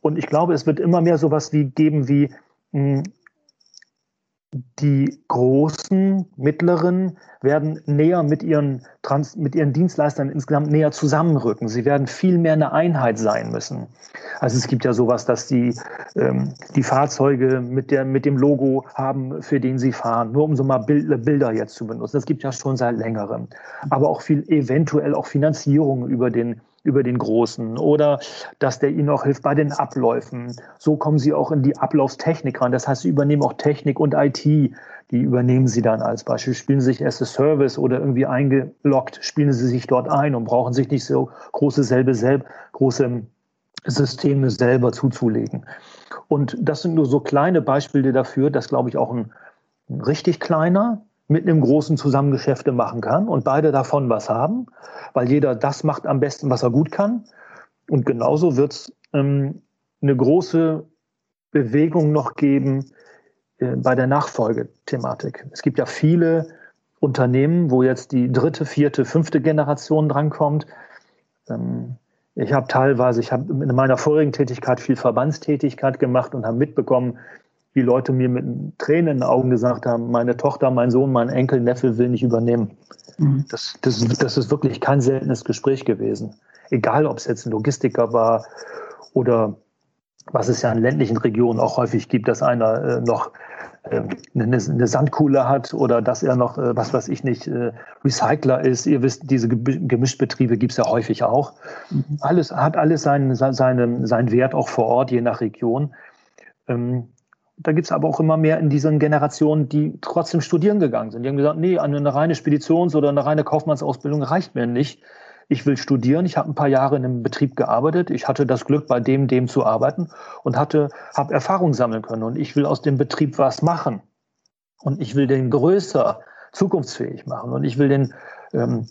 Und ich glaube, es wird immer mehr sowas wie geben wie, hm, die großen, mittleren werden näher mit ihren, Trans mit ihren Dienstleistern insgesamt näher zusammenrücken. Sie werden viel mehr eine Einheit sein müssen. Also es gibt ja sowas, dass die, ähm, die Fahrzeuge mit, der, mit dem Logo haben, für den sie fahren, nur um so mal Bild, Bilder jetzt zu benutzen. Das gibt ja schon seit längerem. Aber auch viel eventuell auch Finanzierung über den über den Großen oder dass der ihnen auch hilft bei den Abläufen. So kommen sie auch in die Ablaufstechnik ran. Das heißt, sie übernehmen auch Technik und IT. Die übernehmen sie dann als Beispiel. Spielen sie sich as a Service oder irgendwie eingeloggt, spielen sie sich dort ein und brauchen sich nicht so große selbe, selb, große Systeme selber zuzulegen. Und das sind nur so kleine Beispiele dafür, dass, glaube ich, auch ein, ein richtig kleiner mit einem großen zusammen Geschäfte machen kann und beide davon was haben, weil jeder das macht am besten, was er gut kann. Und genauso wird es ähm, eine große Bewegung noch geben bei der Nachfolgethematik. Es gibt ja viele Unternehmen, wo jetzt die dritte, vierte, fünfte Generation drankommt. Ähm, ich habe teilweise, ich habe in meiner vorigen Tätigkeit viel Verbandstätigkeit gemacht und habe mitbekommen, wie Leute mir mit Tränen in den Augen gesagt haben, meine Tochter, mein Sohn, mein Enkel, Neffe will nicht übernehmen. Mhm. Das, das, das ist wirklich kein seltenes Gespräch gewesen. Egal, ob es jetzt ein Logistiker war oder was es ja in ländlichen Regionen auch häufig gibt, dass einer äh, noch äh, eine, eine, Sandkuhle hat oder dass er noch, äh, was weiß ich nicht, äh, Recycler ist. Ihr wisst, diese Gemischtbetriebe gibt es ja häufig auch. Mhm. Alles hat alles seinen, seinen, seinen Wert auch vor Ort, je nach Region. Ähm, da gibt es aber auch immer mehr in diesen Generationen, die trotzdem studieren gegangen sind. Die haben gesagt, nee, eine reine Speditions- oder eine reine Kaufmannsausbildung reicht mir nicht. Ich will studieren. Ich habe ein paar Jahre in einem Betrieb gearbeitet. Ich hatte das Glück, bei dem, dem zu arbeiten und hatte, habe Erfahrung sammeln können. Und ich will aus dem Betrieb was machen. Und ich will den größer, zukunftsfähig machen. Und ich will den, ähm,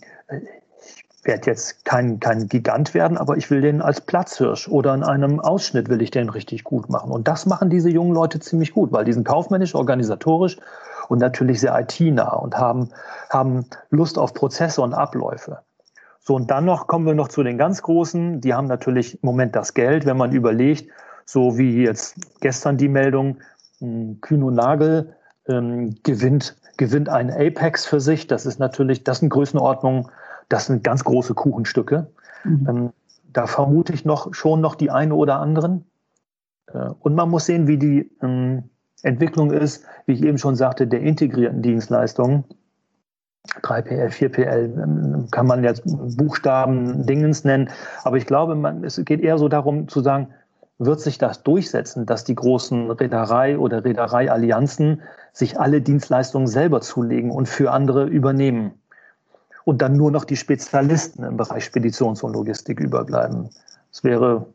werde jetzt kein, kein Gigant werden, aber ich will den als Platzhirsch oder in einem Ausschnitt will ich den richtig gut machen. Und das machen diese jungen Leute ziemlich gut, weil die sind kaufmännisch, organisatorisch und natürlich sehr IT-nah und haben, haben Lust auf Prozesse und Abläufe. So, und dann noch kommen wir noch zu den ganz Großen. Die haben natürlich im Moment das Geld, wenn man überlegt, so wie jetzt gestern die Meldung, hm, Kühn und Nagel ähm, gewinnt, gewinnt ein Apex für sich. Das ist natürlich, das sind Größenordnungen, das sind ganz große Kuchenstücke. Mhm. Ähm, da vermute ich noch schon noch die eine oder anderen. Äh, und man muss sehen, wie die ähm, Entwicklung ist, wie ich eben schon sagte, der integrierten Dienstleistungen. 3PL, 4PL ähm, kann man jetzt Buchstaben Dingens nennen, aber ich glaube, man, es geht eher so darum zu sagen, wird sich das durchsetzen, dass die großen Reederei- oder Reedereiallianzen sich alle Dienstleistungen selber zulegen und für andere übernehmen und dann nur noch die Spezialisten im Bereich Speditions- und Logistik überbleiben. Das wäre,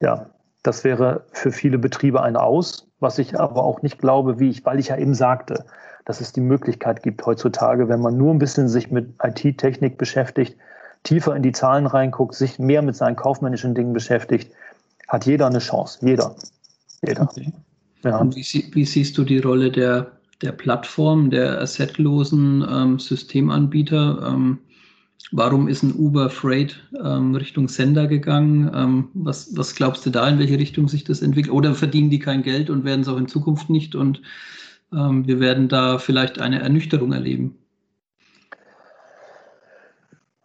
ja, das wäre für viele Betriebe ein Aus, was ich aber auch nicht glaube, wie ich, weil ich ja eben sagte, dass es die Möglichkeit gibt heutzutage, wenn man nur ein bisschen sich mit IT-Technik beschäftigt, tiefer in die Zahlen reinguckt, sich mehr mit seinen kaufmännischen Dingen beschäftigt, hat jeder eine Chance. Jeder. Jeder. Okay. Ja. Und wie, wie, siehst du die Rolle der, der Plattform, der assetlosen ähm, Systemanbieter? Ähm, warum ist ein Uber Freight ähm, Richtung Sender gegangen? Ähm, was, was glaubst du da, in welche Richtung sich das entwickelt? Oder verdienen die kein Geld und werden es auch in Zukunft nicht? Und wir werden da vielleicht eine Ernüchterung erleben.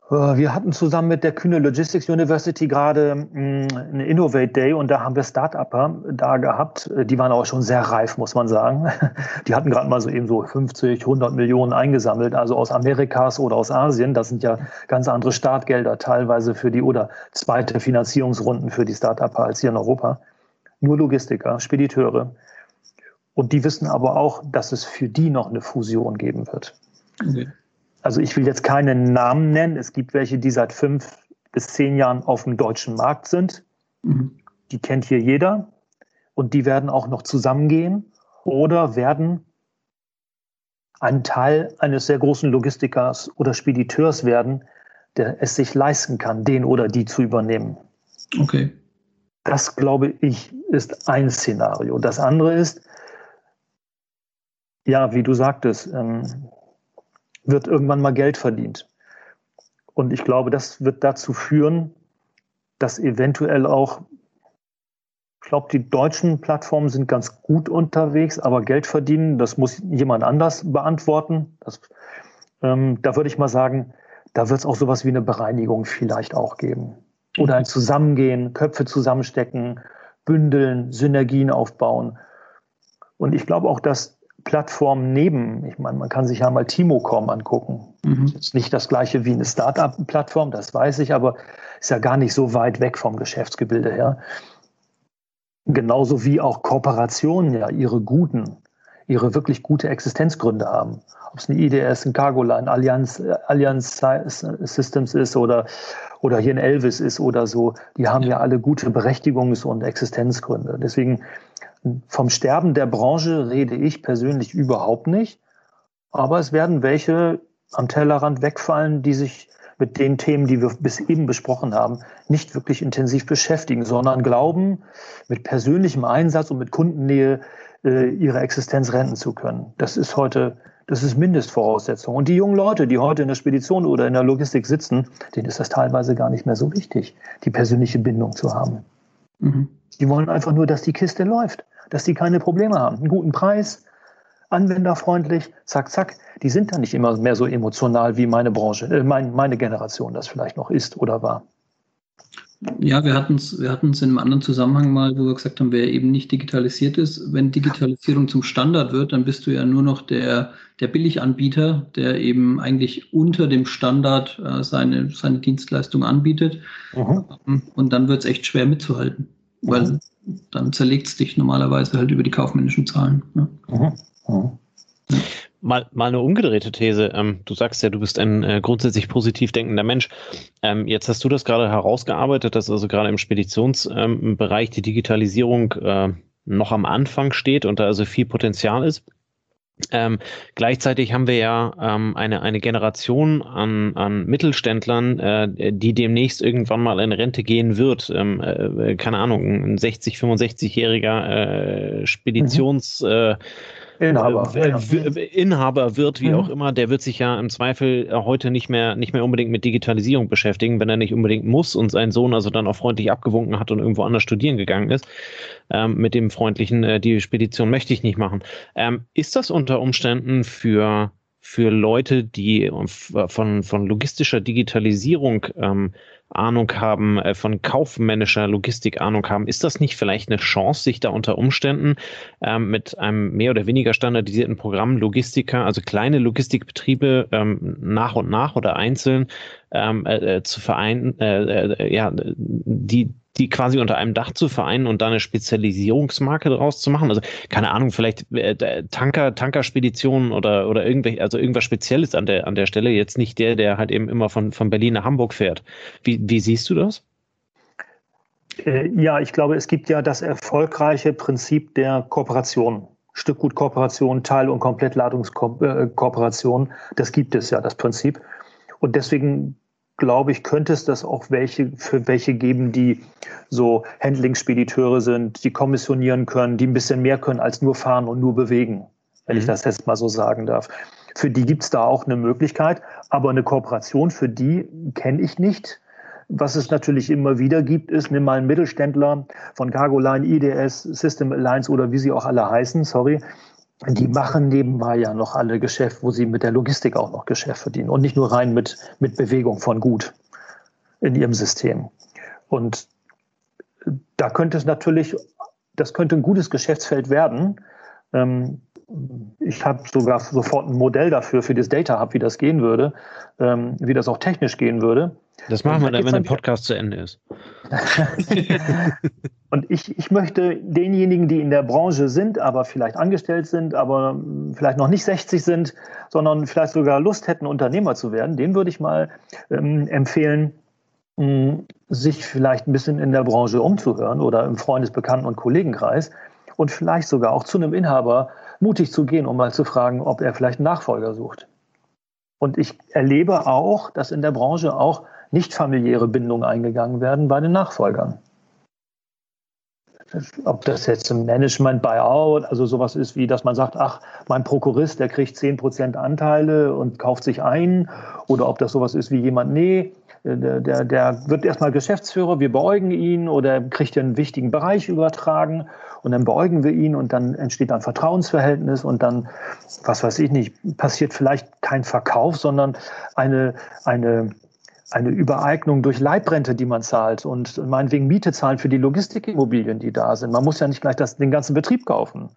Äh, wir hatten zusammen mit der Kühne Logistics University gerade mm, einen Innovate Day und da haben wir Start-Upper da gehabt. Äh, die waren auch schon sehr reif, muss man sagen. Die hatten gerade mal so eben so 50, 100 Millionen eingesammelt, also aus Amerikas oder aus Asien. Das sind ja ganz andere Startgelder teilweise für die oder zweite Finanzierungsrunden für die Start-Upper als hier in Europa. Nur Logistiker, Spediteure. Und die wissen aber auch, dass es für die noch eine Fusion geben wird. Okay also ich will jetzt keinen Namen nennen. Es gibt welche, die seit fünf bis zehn Jahren auf dem deutschen Markt sind. Mhm. Die kennt hier jeder. Und die werden auch noch zusammengehen oder werden ein Teil eines sehr großen Logistikers oder Spediteurs werden, der es sich leisten kann, den oder die zu übernehmen. Okay. Das, glaube ich, ist ein Szenario. Das andere ist, ja, wie du sagtest, ähm, wird irgendwann mal Geld verdient. Und ich glaube, das wird dazu führen, dass eventuell auch, ich glaube, die deutschen Plattformen sind ganz gut unterwegs, aber Geld verdienen, das muss jemand anders beantworten. Das, ähm, da würde ich mal sagen, da wird es auch sowas wie eine Bereinigung vielleicht auch geben. Oder ein Zusammengehen, Köpfe zusammenstecken, bündeln, Synergien aufbauen. Und ich glaube auch, dass Plattformen neben, ich meine, man kann sich ja mal Timocom angucken. Mhm. Ist nicht das gleiche wie eine Startup-Plattform, das weiß ich, aber ist ja gar nicht so weit weg vom Geschäftsgebilde her. Genauso wie auch Kooperationen ja ihre guten, ihre wirklich gute Existenzgründe haben. Ob es eine IDS, ein Cargoline, Allianz, Allianz Systems ist oder, oder hier ein Elvis ist oder so, die haben ja alle gute Berechtigungs- und Existenzgründe. Deswegen vom Sterben der Branche rede ich persönlich überhaupt nicht. Aber es werden welche am Tellerrand wegfallen, die sich mit den Themen, die wir bis eben besprochen haben, nicht wirklich intensiv beschäftigen, sondern glauben, mit persönlichem Einsatz und mit Kundennähe äh, ihre Existenz retten zu können. Das ist heute, das ist Mindestvoraussetzung. Und die jungen Leute, die heute in der Spedition oder in der Logistik sitzen, denen ist das teilweise gar nicht mehr so wichtig, die persönliche Bindung zu haben. Mhm. Die wollen einfach nur, dass die Kiste läuft, dass die keine Probleme haben. Einen guten Preis, anwenderfreundlich, zack, zack. Die sind dann nicht immer mehr so emotional wie meine Branche, äh, mein, meine Generation das vielleicht noch ist oder war. Ja, wir hatten es wir hatten's in einem anderen Zusammenhang mal, wo wir gesagt haben, wer eben nicht digitalisiert ist, wenn Digitalisierung zum Standard wird, dann bist du ja nur noch der, der Billiganbieter, der eben eigentlich unter dem Standard äh, seine, seine Dienstleistung anbietet. Mhm. Und dann wird es echt schwer mitzuhalten weil mhm. dann zerlegt es dich normalerweise halt über die kaufmännischen Zahlen. Ne? Mhm. Mhm. Mal, mal eine umgedrehte These. Ähm, du sagst ja, du bist ein äh, grundsätzlich positiv denkender Mensch. Ähm, jetzt hast du das gerade herausgearbeitet, dass also gerade im Speditionsbereich ähm, die Digitalisierung äh, noch am Anfang steht und da also viel Potenzial ist. Ähm, gleichzeitig haben wir ja ähm, eine, eine Generation an, an Mittelständlern, äh, die demnächst irgendwann mal in Rente gehen wird. Ähm, äh, keine Ahnung, ein 60, 65-jähriger äh, Speditions, mhm. Äh, Inhaber, äh, äh, Inhaber wird, wie mhm. auch immer, der wird sich ja im Zweifel heute nicht mehr, nicht mehr unbedingt mit Digitalisierung beschäftigen, wenn er nicht unbedingt muss und sein Sohn also dann auch freundlich abgewunken hat und irgendwo anders studieren gegangen ist. Ähm, mit dem freundlichen, äh, die Spedition möchte ich nicht machen. Ähm, ist das unter Umständen für für Leute, die von, von logistischer Digitalisierung ähm, Ahnung haben, äh, von kaufmännischer Logistik Ahnung haben, ist das nicht vielleicht eine Chance, sich da unter Umständen ähm, mit einem mehr oder weniger standardisierten Programm Logistiker, also kleine Logistikbetriebe ähm, nach und nach oder einzeln ähm, äh, äh zu vereinen, äh, äh, ja, die die quasi unter einem Dach zu vereinen und da eine Spezialisierungsmarke draus zu machen. Also keine Ahnung, vielleicht äh, Tanker, Tankerspeditionen oder oder irgendwelche, also irgendwas Spezielles an der an der Stelle. Jetzt nicht der, der halt eben immer von von Berlin nach Hamburg fährt. Wie wie siehst du das? Äh, ja, ich glaube, es gibt ja das erfolgreiche Prinzip der Kooperation. Stückgutkooperation, Teil- und Komplettladungskooperation, das gibt es ja, das Prinzip. Und deswegen glaube ich, könnte es das auch welche für welche geben, die so Handling-Spediteure sind, die kommissionieren können, die ein bisschen mehr können als nur fahren und nur bewegen, wenn mhm. ich das jetzt mal so sagen darf. Für die gibt es da auch eine Möglichkeit, aber eine Kooperation für die kenne ich nicht. Was es natürlich immer wieder gibt, ist, nimm mal einen Mittelständler von Cargo Line, IDS, System Alliance oder wie sie auch alle heißen, sorry, die machen nebenbei ja noch alle Geschäft, wo sie mit der Logistik auch noch Geschäft verdienen und nicht nur rein mit, mit Bewegung von Gut in ihrem System. Und da könnte es natürlich, das könnte ein gutes Geschäftsfeld werden. Ähm, ich habe sogar sofort ein Modell dafür, für das Data Hub, wie das gehen würde, ähm, wie das auch technisch gehen würde. Das machen wir dann, wenn der Podcast zu Ende ist. und ich, ich möchte denjenigen, die in der Branche sind, aber vielleicht angestellt sind, aber vielleicht noch nicht 60 sind, sondern vielleicht sogar Lust hätten, Unternehmer zu werden, denen würde ich mal ähm, empfehlen, mh, sich vielleicht ein bisschen in der Branche umzuhören oder im Freundesbekannten- und Kollegenkreis und vielleicht sogar auch zu einem Inhaber mutig zu gehen, um mal zu fragen, ob er vielleicht einen Nachfolger sucht. Und ich erlebe auch, dass in der Branche auch nicht familiäre Bindungen eingegangen werden bei den Nachfolgern. Ob das jetzt im Management Buyout, also sowas ist wie, dass man sagt, ach, mein Prokurist, der kriegt 10% Anteile und kauft sich ein, oder ob das sowas ist wie jemand, nee, der, der, der wird erstmal Geschäftsführer, wir beäugen ihn oder kriegt einen wichtigen Bereich übertragen und dann beäugen wir ihn und dann entsteht ein Vertrauensverhältnis und dann, was weiß ich nicht, passiert vielleicht kein Verkauf, sondern eine, eine, eine Übereignung durch Leibrente, die man zahlt und meinetwegen Miete zahlen für die Logistikimmobilien, die da sind. Man muss ja nicht gleich das, den ganzen Betrieb kaufen.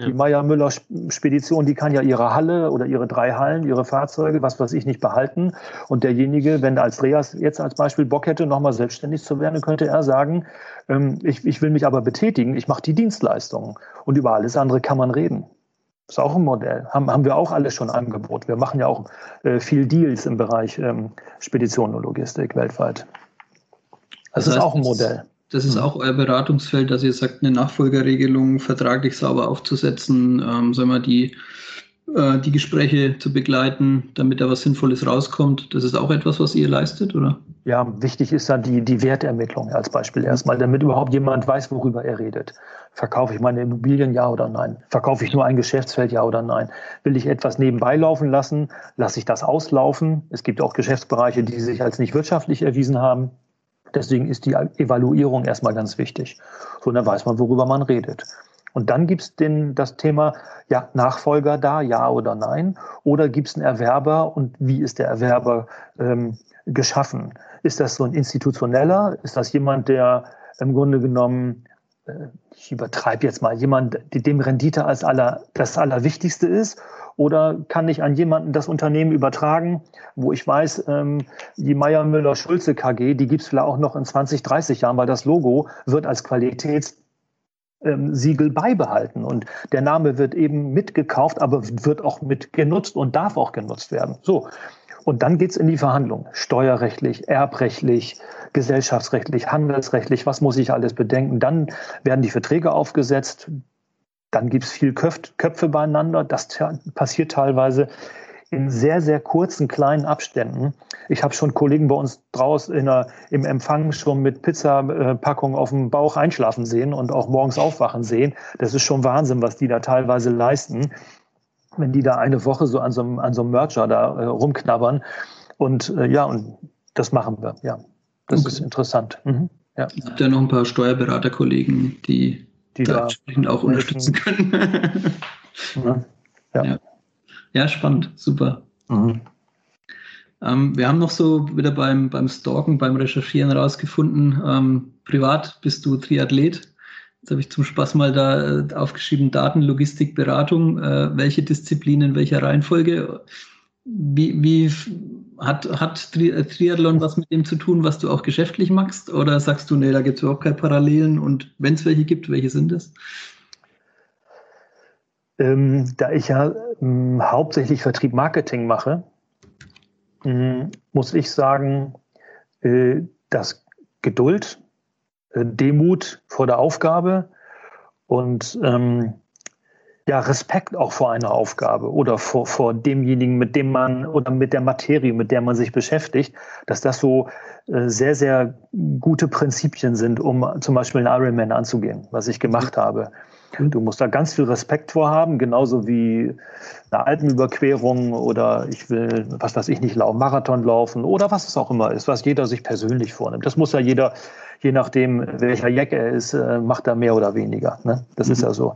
Die Meier-Müller-Spedition, die kann ja ihre Halle oder ihre drei Hallen, ihre Fahrzeuge, was weiß ich, nicht behalten. Und derjenige, wenn als Dreas jetzt als Beispiel Bock hätte, nochmal selbstständig zu werden, könnte er sagen, ähm, ich, ich will mich aber betätigen, ich mache die Dienstleistungen. Und über alles andere kann man reden. Das ist auch ein Modell. Haben, haben wir auch alles schon Angebot. Wir machen ja auch äh, viel Deals im Bereich ähm, Spedition und Logistik weltweit. Das, das heißt, ist auch ein Modell. Das ist mhm. auch euer Beratungsfeld, dass ihr sagt, eine Nachfolgerregelung vertraglich sauber aufzusetzen, ähm, sagen wir, die, äh, die Gespräche zu begleiten, damit da was Sinnvolles rauskommt. Das ist auch etwas, was ihr leistet, oder? Ja, wichtig ist dann die, die Wertermittlung als Beispiel erstmal, damit überhaupt jemand weiß, worüber er redet. Verkaufe ich meine Immobilien, ja oder nein? Verkaufe ich nur ein Geschäftsfeld, ja oder nein? Will ich etwas nebenbei laufen lassen? Lasse ich das auslaufen? Es gibt auch Geschäftsbereiche, die sich als nicht wirtschaftlich erwiesen haben. Deswegen ist die Evaluierung erstmal ganz wichtig. So, dann weiß man, worüber man redet. Und dann gibt es das Thema, ja, Nachfolger da, ja oder nein? Oder gibt es einen Erwerber und wie ist der Erwerber ähm, geschaffen? Ist das so ein institutioneller? Ist das jemand, der im Grunde genommen, äh, ich übertreibe jetzt mal, jemand, dem Rendite als aller, das Allerwichtigste ist? Oder kann ich an jemanden das Unternehmen übertragen, wo ich weiß, ähm, die Meier Müller Schulze KG, die gibt es vielleicht auch noch in 20, 30 Jahren, weil das Logo wird als Qualitätssiegel ähm, beibehalten und der Name wird eben mitgekauft, aber wird auch mit genutzt und darf auch genutzt werden. So. Und dann geht es in die Verhandlung. Steuerrechtlich, erbrechtlich, gesellschaftsrechtlich, handelsrechtlich, was muss ich alles bedenken? Dann werden die Verträge aufgesetzt, dann gibt es viel Köpf, Köpfe beieinander. Das passiert teilweise in sehr, sehr kurzen, kleinen Abständen. Ich habe schon Kollegen bei uns draußen im Empfang schon mit Pizzapackungen auf dem Bauch einschlafen sehen und auch morgens aufwachen sehen. Das ist schon Wahnsinn, was die da teilweise leisten, wenn die da eine Woche so an so einem, an so einem Merger da äh, rumknabbern. Und äh, ja, und das machen wir, ja. Das okay. ist interessant. Mhm. Ja. Habt ihr noch ein paar Steuerberaterkollegen, die, die da, da entsprechend auch unterstützen können? ja. Ja. ja. ja. spannend, super. Mhm. Ähm, wir haben noch so wieder beim, beim Stalken, beim Recherchieren rausgefunden, ähm, privat bist du Triathlet. Jetzt habe ich zum Spaß mal da äh, aufgeschrieben, Daten, Logistik, Beratung. Äh, welche Disziplinen, in welcher Reihenfolge? Wie, wie hat, hat Tri Triathlon was mit dem zu tun, was du auch geschäftlich machst? Oder sagst du, nee, da gibt es überhaupt keine Parallelen und wenn es welche gibt, welche sind es? Ähm, da ich ja ähm, hauptsächlich Vertrieb Marketing mache, ähm, muss ich sagen, äh, dass Geduld, äh, Demut vor der Aufgabe und ähm, ja, Respekt auch vor einer Aufgabe oder vor, vor demjenigen, mit dem man oder mit der Materie, mit der man sich beschäftigt, dass das so äh, sehr, sehr gute Prinzipien sind, um zum Beispiel einen Ironman anzugehen, was ich gemacht mhm. habe. Du musst da ganz viel Respekt vorhaben, genauso wie eine Alpenüberquerung oder ich will, was weiß ich nicht, Marathon laufen oder was es auch immer ist, was jeder sich persönlich vornimmt. Das muss ja jeder, je nachdem, welcher Jack er ist, äh, macht er mehr oder weniger. Ne? Das mhm. ist ja so.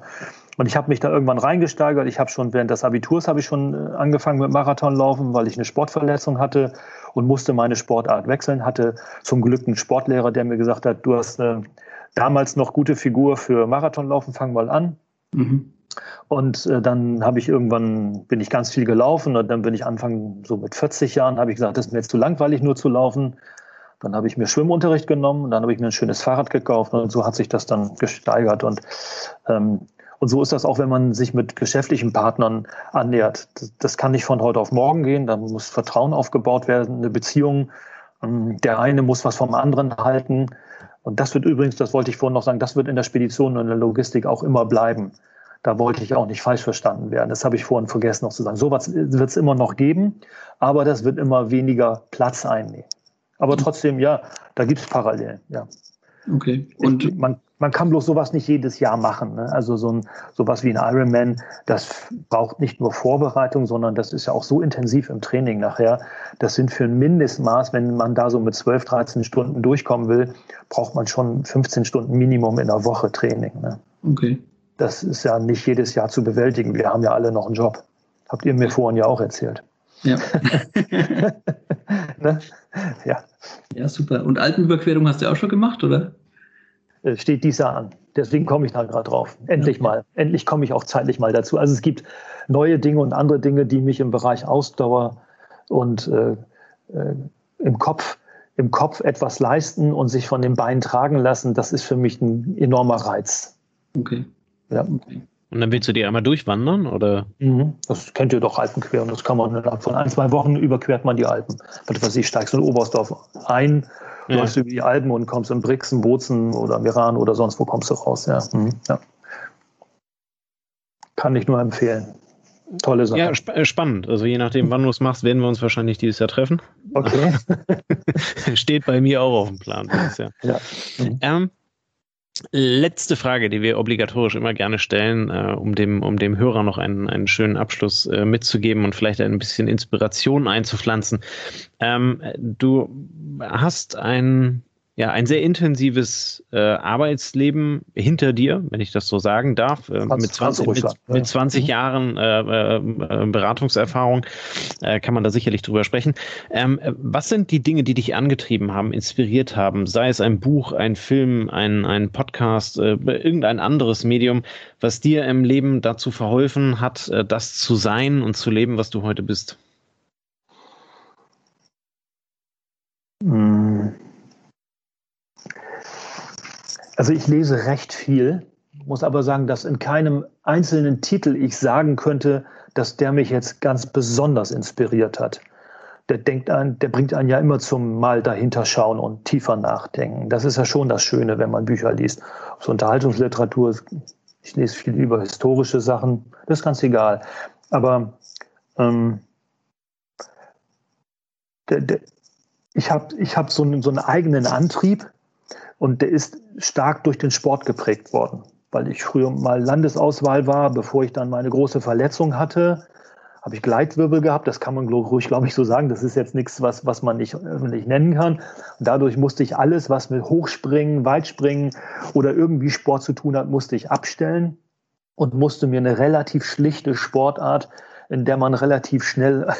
Und ich habe mich da irgendwann reingesteigert. Ich habe schon während des Abiturs habe ich schon äh, angefangen mit Marathonlaufen, weil ich eine Sportverletzung hatte und musste meine Sportart wechseln. Hatte zum Glück einen Sportlehrer, der mir gesagt hat, du hast eine damals noch gute Figur für Marathonlaufen, fang mal an. Mhm. Und äh, dann habe ich irgendwann, bin ich ganz viel gelaufen und dann bin ich Anfang so mit 40 Jahren, habe ich gesagt, das ist mir jetzt zu langweilig nur zu laufen. Dann habe ich mir Schwimmunterricht genommen dann habe ich mir ein schönes Fahrrad gekauft und so hat sich das dann gesteigert. Und ähm, und so ist das auch, wenn man sich mit geschäftlichen Partnern annähert. Das, das kann nicht von heute auf morgen gehen. Da muss Vertrauen aufgebaut werden, eine Beziehung. Ähm, der eine muss was vom anderen halten. Und das wird übrigens, das wollte ich vorhin noch sagen, das wird in der Spedition und in der Logistik auch immer bleiben. Da wollte ich auch nicht falsch verstanden werden. Das habe ich vorhin vergessen noch zu sagen. So was wird es immer noch geben, aber das wird immer weniger Platz einnehmen. Aber trotzdem, ja, da gibt es Parallelen, ja. Okay. Und ich, man, man kann bloß sowas nicht jedes Jahr machen. Ne? Also so ein, sowas wie ein Ironman, das braucht nicht nur Vorbereitung, sondern das ist ja auch so intensiv im Training nachher. Das sind für ein Mindestmaß, wenn man da so mit 12, 13 Stunden durchkommen will, braucht man schon 15 Stunden Minimum in der Woche Training. Ne? Okay. Das ist ja nicht jedes Jahr zu bewältigen. Wir haben ja alle noch einen Job. Habt ihr mir vorhin ja auch erzählt. Ja. ne? ja. Ja, super. Und Alpenüberquerung hast du auch schon gemacht, oder? Äh, steht dieser an. Deswegen komme ich da gerade drauf. Endlich ja. mal. Endlich komme ich auch zeitlich mal dazu. Also es gibt neue Dinge und andere Dinge, die mich im Bereich Ausdauer und äh, äh, im Kopf im Kopf etwas leisten und sich von den Beinen tragen lassen, das ist für mich ein enormer Reiz. Okay. Ja. Okay. Und dann willst du die einmal durchwandern, oder? Mhm. Das kennt ihr doch Alpenqueren. Das kann man innerhalb von ein, zwei Wochen überquert man die Alpen. Was weiß ich, steigst in Oberstdorf ein, ja. läufst über die Alpen und kommst in Brixen, Bozen oder Meran oder sonst wo kommst du raus. Ja. Mhm. ja. Kann ich nur empfehlen. Tolle Sache. Ja, sp äh, spannend. Also je nachdem, wann du es machst, werden wir uns wahrscheinlich dieses Jahr treffen. Okay. Steht bei mir auch auf dem Plan dieses Jahr. Ja. Mhm. Ähm, Letzte Frage, die wir obligatorisch immer gerne stellen, äh, um, dem, um dem Hörer noch einen, einen schönen Abschluss äh, mitzugeben und vielleicht ein bisschen Inspiration einzupflanzen. Ähm, du hast ein ja, ein sehr intensives äh, Arbeitsleben hinter dir, wenn ich das so sagen darf, äh, mit 20, mit, mit 20 mhm. Jahren äh, äh, Beratungserfahrung äh, kann man da sicherlich drüber sprechen. Ähm, was sind die Dinge, die dich angetrieben haben, inspiriert haben, sei es ein Buch, ein Film, ein, ein Podcast, äh, irgendein anderes Medium, was dir im Leben dazu verholfen hat, äh, das zu sein und zu leben, was du heute bist? Hm. Also ich lese recht viel, muss aber sagen, dass in keinem einzelnen Titel ich sagen könnte, dass der mich jetzt ganz besonders inspiriert hat. Der denkt an, der bringt einen ja immer zum Mal dahinter schauen und tiefer nachdenken. Das ist ja schon das Schöne, wenn man Bücher liest. Es Unterhaltungsliteratur ich lese viel über historische Sachen, das ist ganz egal. Aber ähm, der, der, ich habe ich hab so, so einen eigenen Antrieb und der ist stark durch den Sport geprägt worden, weil ich früher mal Landesauswahl war, bevor ich dann meine große Verletzung hatte habe ich Gleitwirbel gehabt. Das kann man ruhig, glaube ich, so sagen. Das ist jetzt nichts, was, was man nicht öffentlich nennen kann. Und dadurch musste ich alles, was mit Hochspringen, Weitspringen oder irgendwie Sport zu tun hat, musste ich abstellen und musste mir eine relativ schlichte Sportart, in der man relativ schnell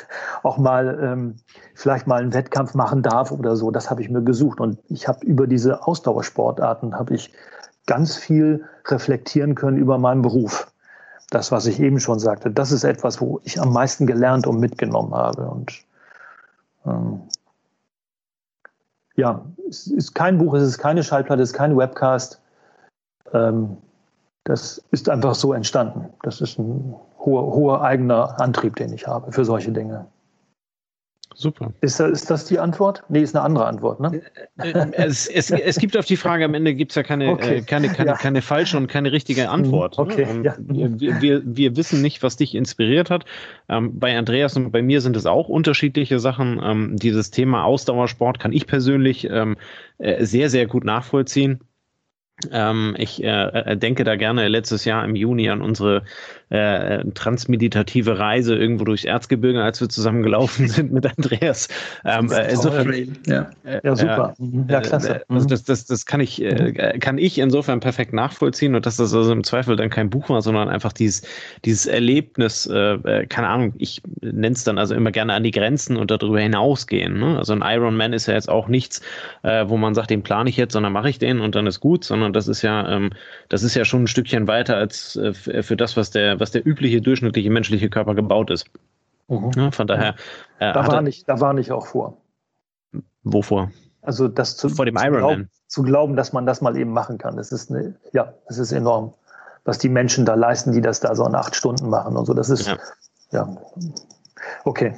auch mal ähm, vielleicht mal einen Wettkampf machen darf oder so. Das habe ich mir gesucht. Und ich habe über diese Ausdauersportarten habe ich ganz viel reflektieren können über meinen Beruf das, was ich eben schon sagte, das ist etwas, wo ich am meisten gelernt und mitgenommen habe. Und ähm, ja, es ist kein Buch, es ist keine Schallplatte, es ist kein Webcast. Ähm, das ist einfach so entstanden. Das ist ein hoher, hoher eigener Antrieb, den ich habe für solche Dinge. Super. Ist, ist das die Antwort? Nee, ist eine andere Antwort, ne? Äh, äh, es, es, es gibt auf die Frage am Ende gibt es ja keine, okay. äh, keine, keine, ja. keine falsche und keine richtige Antwort. Mhm. Okay. Ähm, ja. Wir, wir, wir, wissen nicht, was dich inspiriert hat. Ähm, bei Andreas und bei mir sind es auch unterschiedliche Sachen. Ähm, dieses Thema Ausdauersport kann ich persönlich ähm, äh, sehr, sehr gut nachvollziehen. Ähm, ich äh, äh, denke da gerne letztes Jahr im Juni an unsere äh, transmeditative Reise irgendwo durchs Erzgebirge, als wir zusammen gelaufen sind mit Andreas. Ähm, äh, insofern, ja. Äh, ja, super. Mhm. Ja, klasse. Äh, also das, das, das kann ich, mhm. kann ich insofern perfekt nachvollziehen und dass das also im Zweifel dann kein Buch war, sondern einfach dieses, dieses Erlebnis, keine Ahnung, ich nenne es dann also immer gerne an die Grenzen und darüber hinausgehen. Ne? Also ein Ironman ist ja jetzt auch nichts, wo man sagt, den plane ich jetzt, sondern mache ich den und dann ist gut, sondern das ist ja, ähm, das ist ja schon ein Stückchen weiter als für das, was der, was der übliche durchschnittliche menschliche Körper gebaut ist. Mhm. Ja, von daher. Äh, da, war nicht, da war nicht auch vor. Wovor? Also das zu, vor dem zu, Ironman. zu glauben, dass man das mal eben machen kann. Das ist eine, ja, das ist enorm, was die Menschen da leisten, die das da so in acht Stunden machen und so. Das ist ja, ja. okay.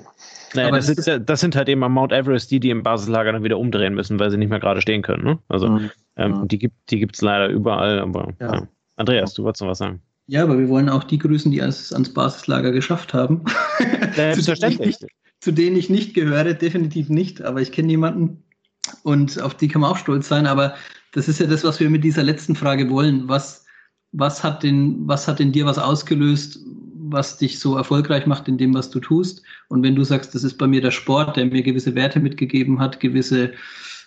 Naja, das, ist, das, sind halt eben am Mount Everest die, die im Basislager dann wieder umdrehen müssen, weil sie nicht mehr gerade stehen können. Ne? Also mhm. ähm, mhm. die gibt die gibt's leider überall. Aber ja. Ja. Andreas, du wolltest noch was sagen? Ja, aber wir wollen auch die grüßen, die es ans Basislager geschafft haben. Selbstverständlich. zu, zu denen ich nicht gehöre, definitiv nicht, aber ich kenne jemanden und auf die kann man auch stolz sein. Aber das ist ja das, was wir mit dieser letzten Frage wollen. Was, was, hat, denn, was hat in dir was ausgelöst, was dich so erfolgreich macht in dem, was du tust? Und wenn du sagst, das ist bei mir der Sport, der mir gewisse Werte mitgegeben hat, gewisse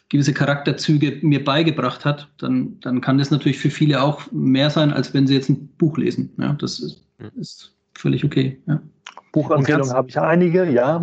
gewisse Charakterzüge mir beigebracht hat, dann, dann kann das natürlich für viele auch mehr sein, als wenn sie jetzt ein Buch lesen. Ja, das ist, ist völlig okay. Ja. Buchempfehlungen habe ich einige, ja.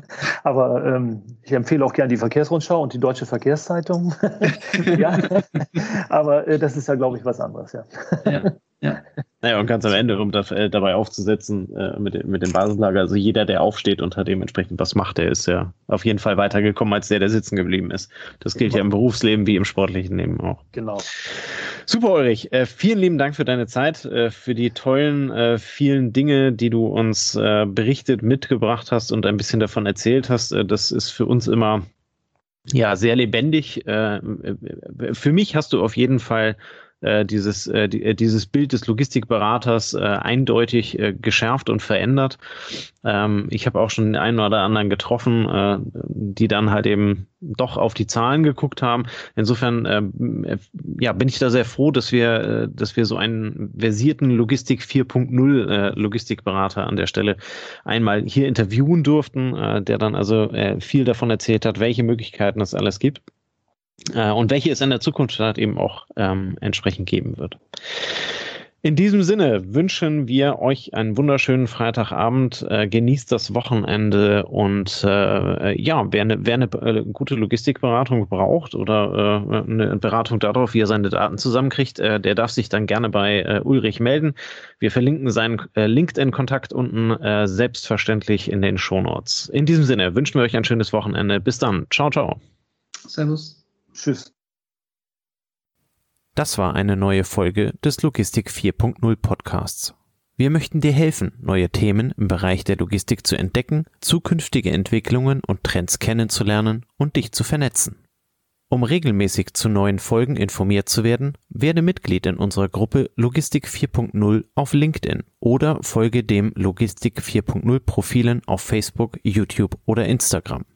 Aber ähm, ich empfehle auch gerne die Verkehrsrundschau und die Deutsche Verkehrszeitung. ja. Aber äh, das ist ja, glaube ich, was anderes, ja. ja. Ja. Naja, und ganz am Ende, um das, äh, dabei aufzusetzen äh, mit, mit dem Basislager, also jeder, der aufsteht und hat dementsprechend was macht, der ist ja auf jeden Fall weitergekommen als der, der sitzen geblieben ist. Das gilt genau. ja im Berufsleben wie im sportlichen Leben auch. Genau. Super, Ulrich. Äh, vielen lieben Dank für deine Zeit, äh, für die tollen, äh, vielen Dinge, die du uns äh, berichtet, mitgebracht hast und ein bisschen davon erzählt hast. Das ist für uns immer ja sehr lebendig. Für mich hast du auf jeden Fall dieses, äh, die, äh, dieses Bild des Logistikberaters äh, eindeutig äh, geschärft und verändert. Ähm, ich habe auch schon den einen oder anderen getroffen, äh, die dann halt eben doch auf die Zahlen geguckt haben. Insofern äh, ja, bin ich da sehr froh, dass wir, äh, dass wir so einen versierten Logistik 4.0 äh, Logistikberater an der Stelle einmal hier interviewen durften, äh, der dann also äh, viel davon erzählt hat, welche Möglichkeiten es alles gibt äh, und welche es in der Zukunft halt eben auch ähm, entsprechend geben wird. In diesem Sinne wünschen wir euch einen wunderschönen Freitagabend. Äh, genießt das Wochenende und äh, ja, wer eine, wer eine äh, gute Logistikberatung braucht oder äh, eine Beratung darauf, wie er seine Daten zusammenkriegt, äh, der darf sich dann gerne bei äh, Ulrich melden. Wir verlinken seinen äh, LinkedIn-Kontakt unten äh, selbstverständlich in den Shownotes. In diesem Sinne wünschen wir euch ein schönes Wochenende. Bis dann. Ciao, ciao. Servus. Tschüss. Das war eine neue Folge des Logistik 4.0 Podcasts. Wir möchten dir helfen, neue Themen im Bereich der Logistik zu entdecken, zukünftige Entwicklungen und Trends kennenzulernen und dich zu vernetzen. Um regelmäßig zu neuen Folgen informiert zu werden, werde Mitglied in unserer Gruppe Logistik 4.0 auf LinkedIn oder folge dem Logistik 4.0 Profilen auf Facebook, YouTube oder Instagram.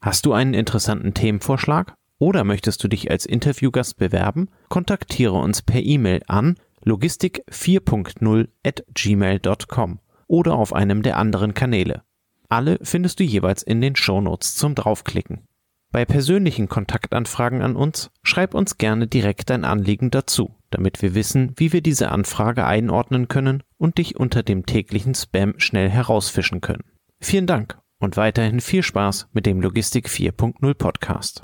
Hast du einen interessanten Themenvorschlag oder möchtest du dich als Interviewgast bewerben? Kontaktiere uns per E-Mail an logistik 4.0 at gmail.com oder auf einem der anderen Kanäle. Alle findest du jeweils in den Shownotes zum Draufklicken. Bei persönlichen Kontaktanfragen an uns schreib uns gerne direkt dein Anliegen dazu, damit wir wissen, wie wir diese Anfrage einordnen können und dich unter dem täglichen Spam schnell herausfischen können. Vielen Dank und weiterhin viel Spaß mit dem Logistik 4.0 Podcast.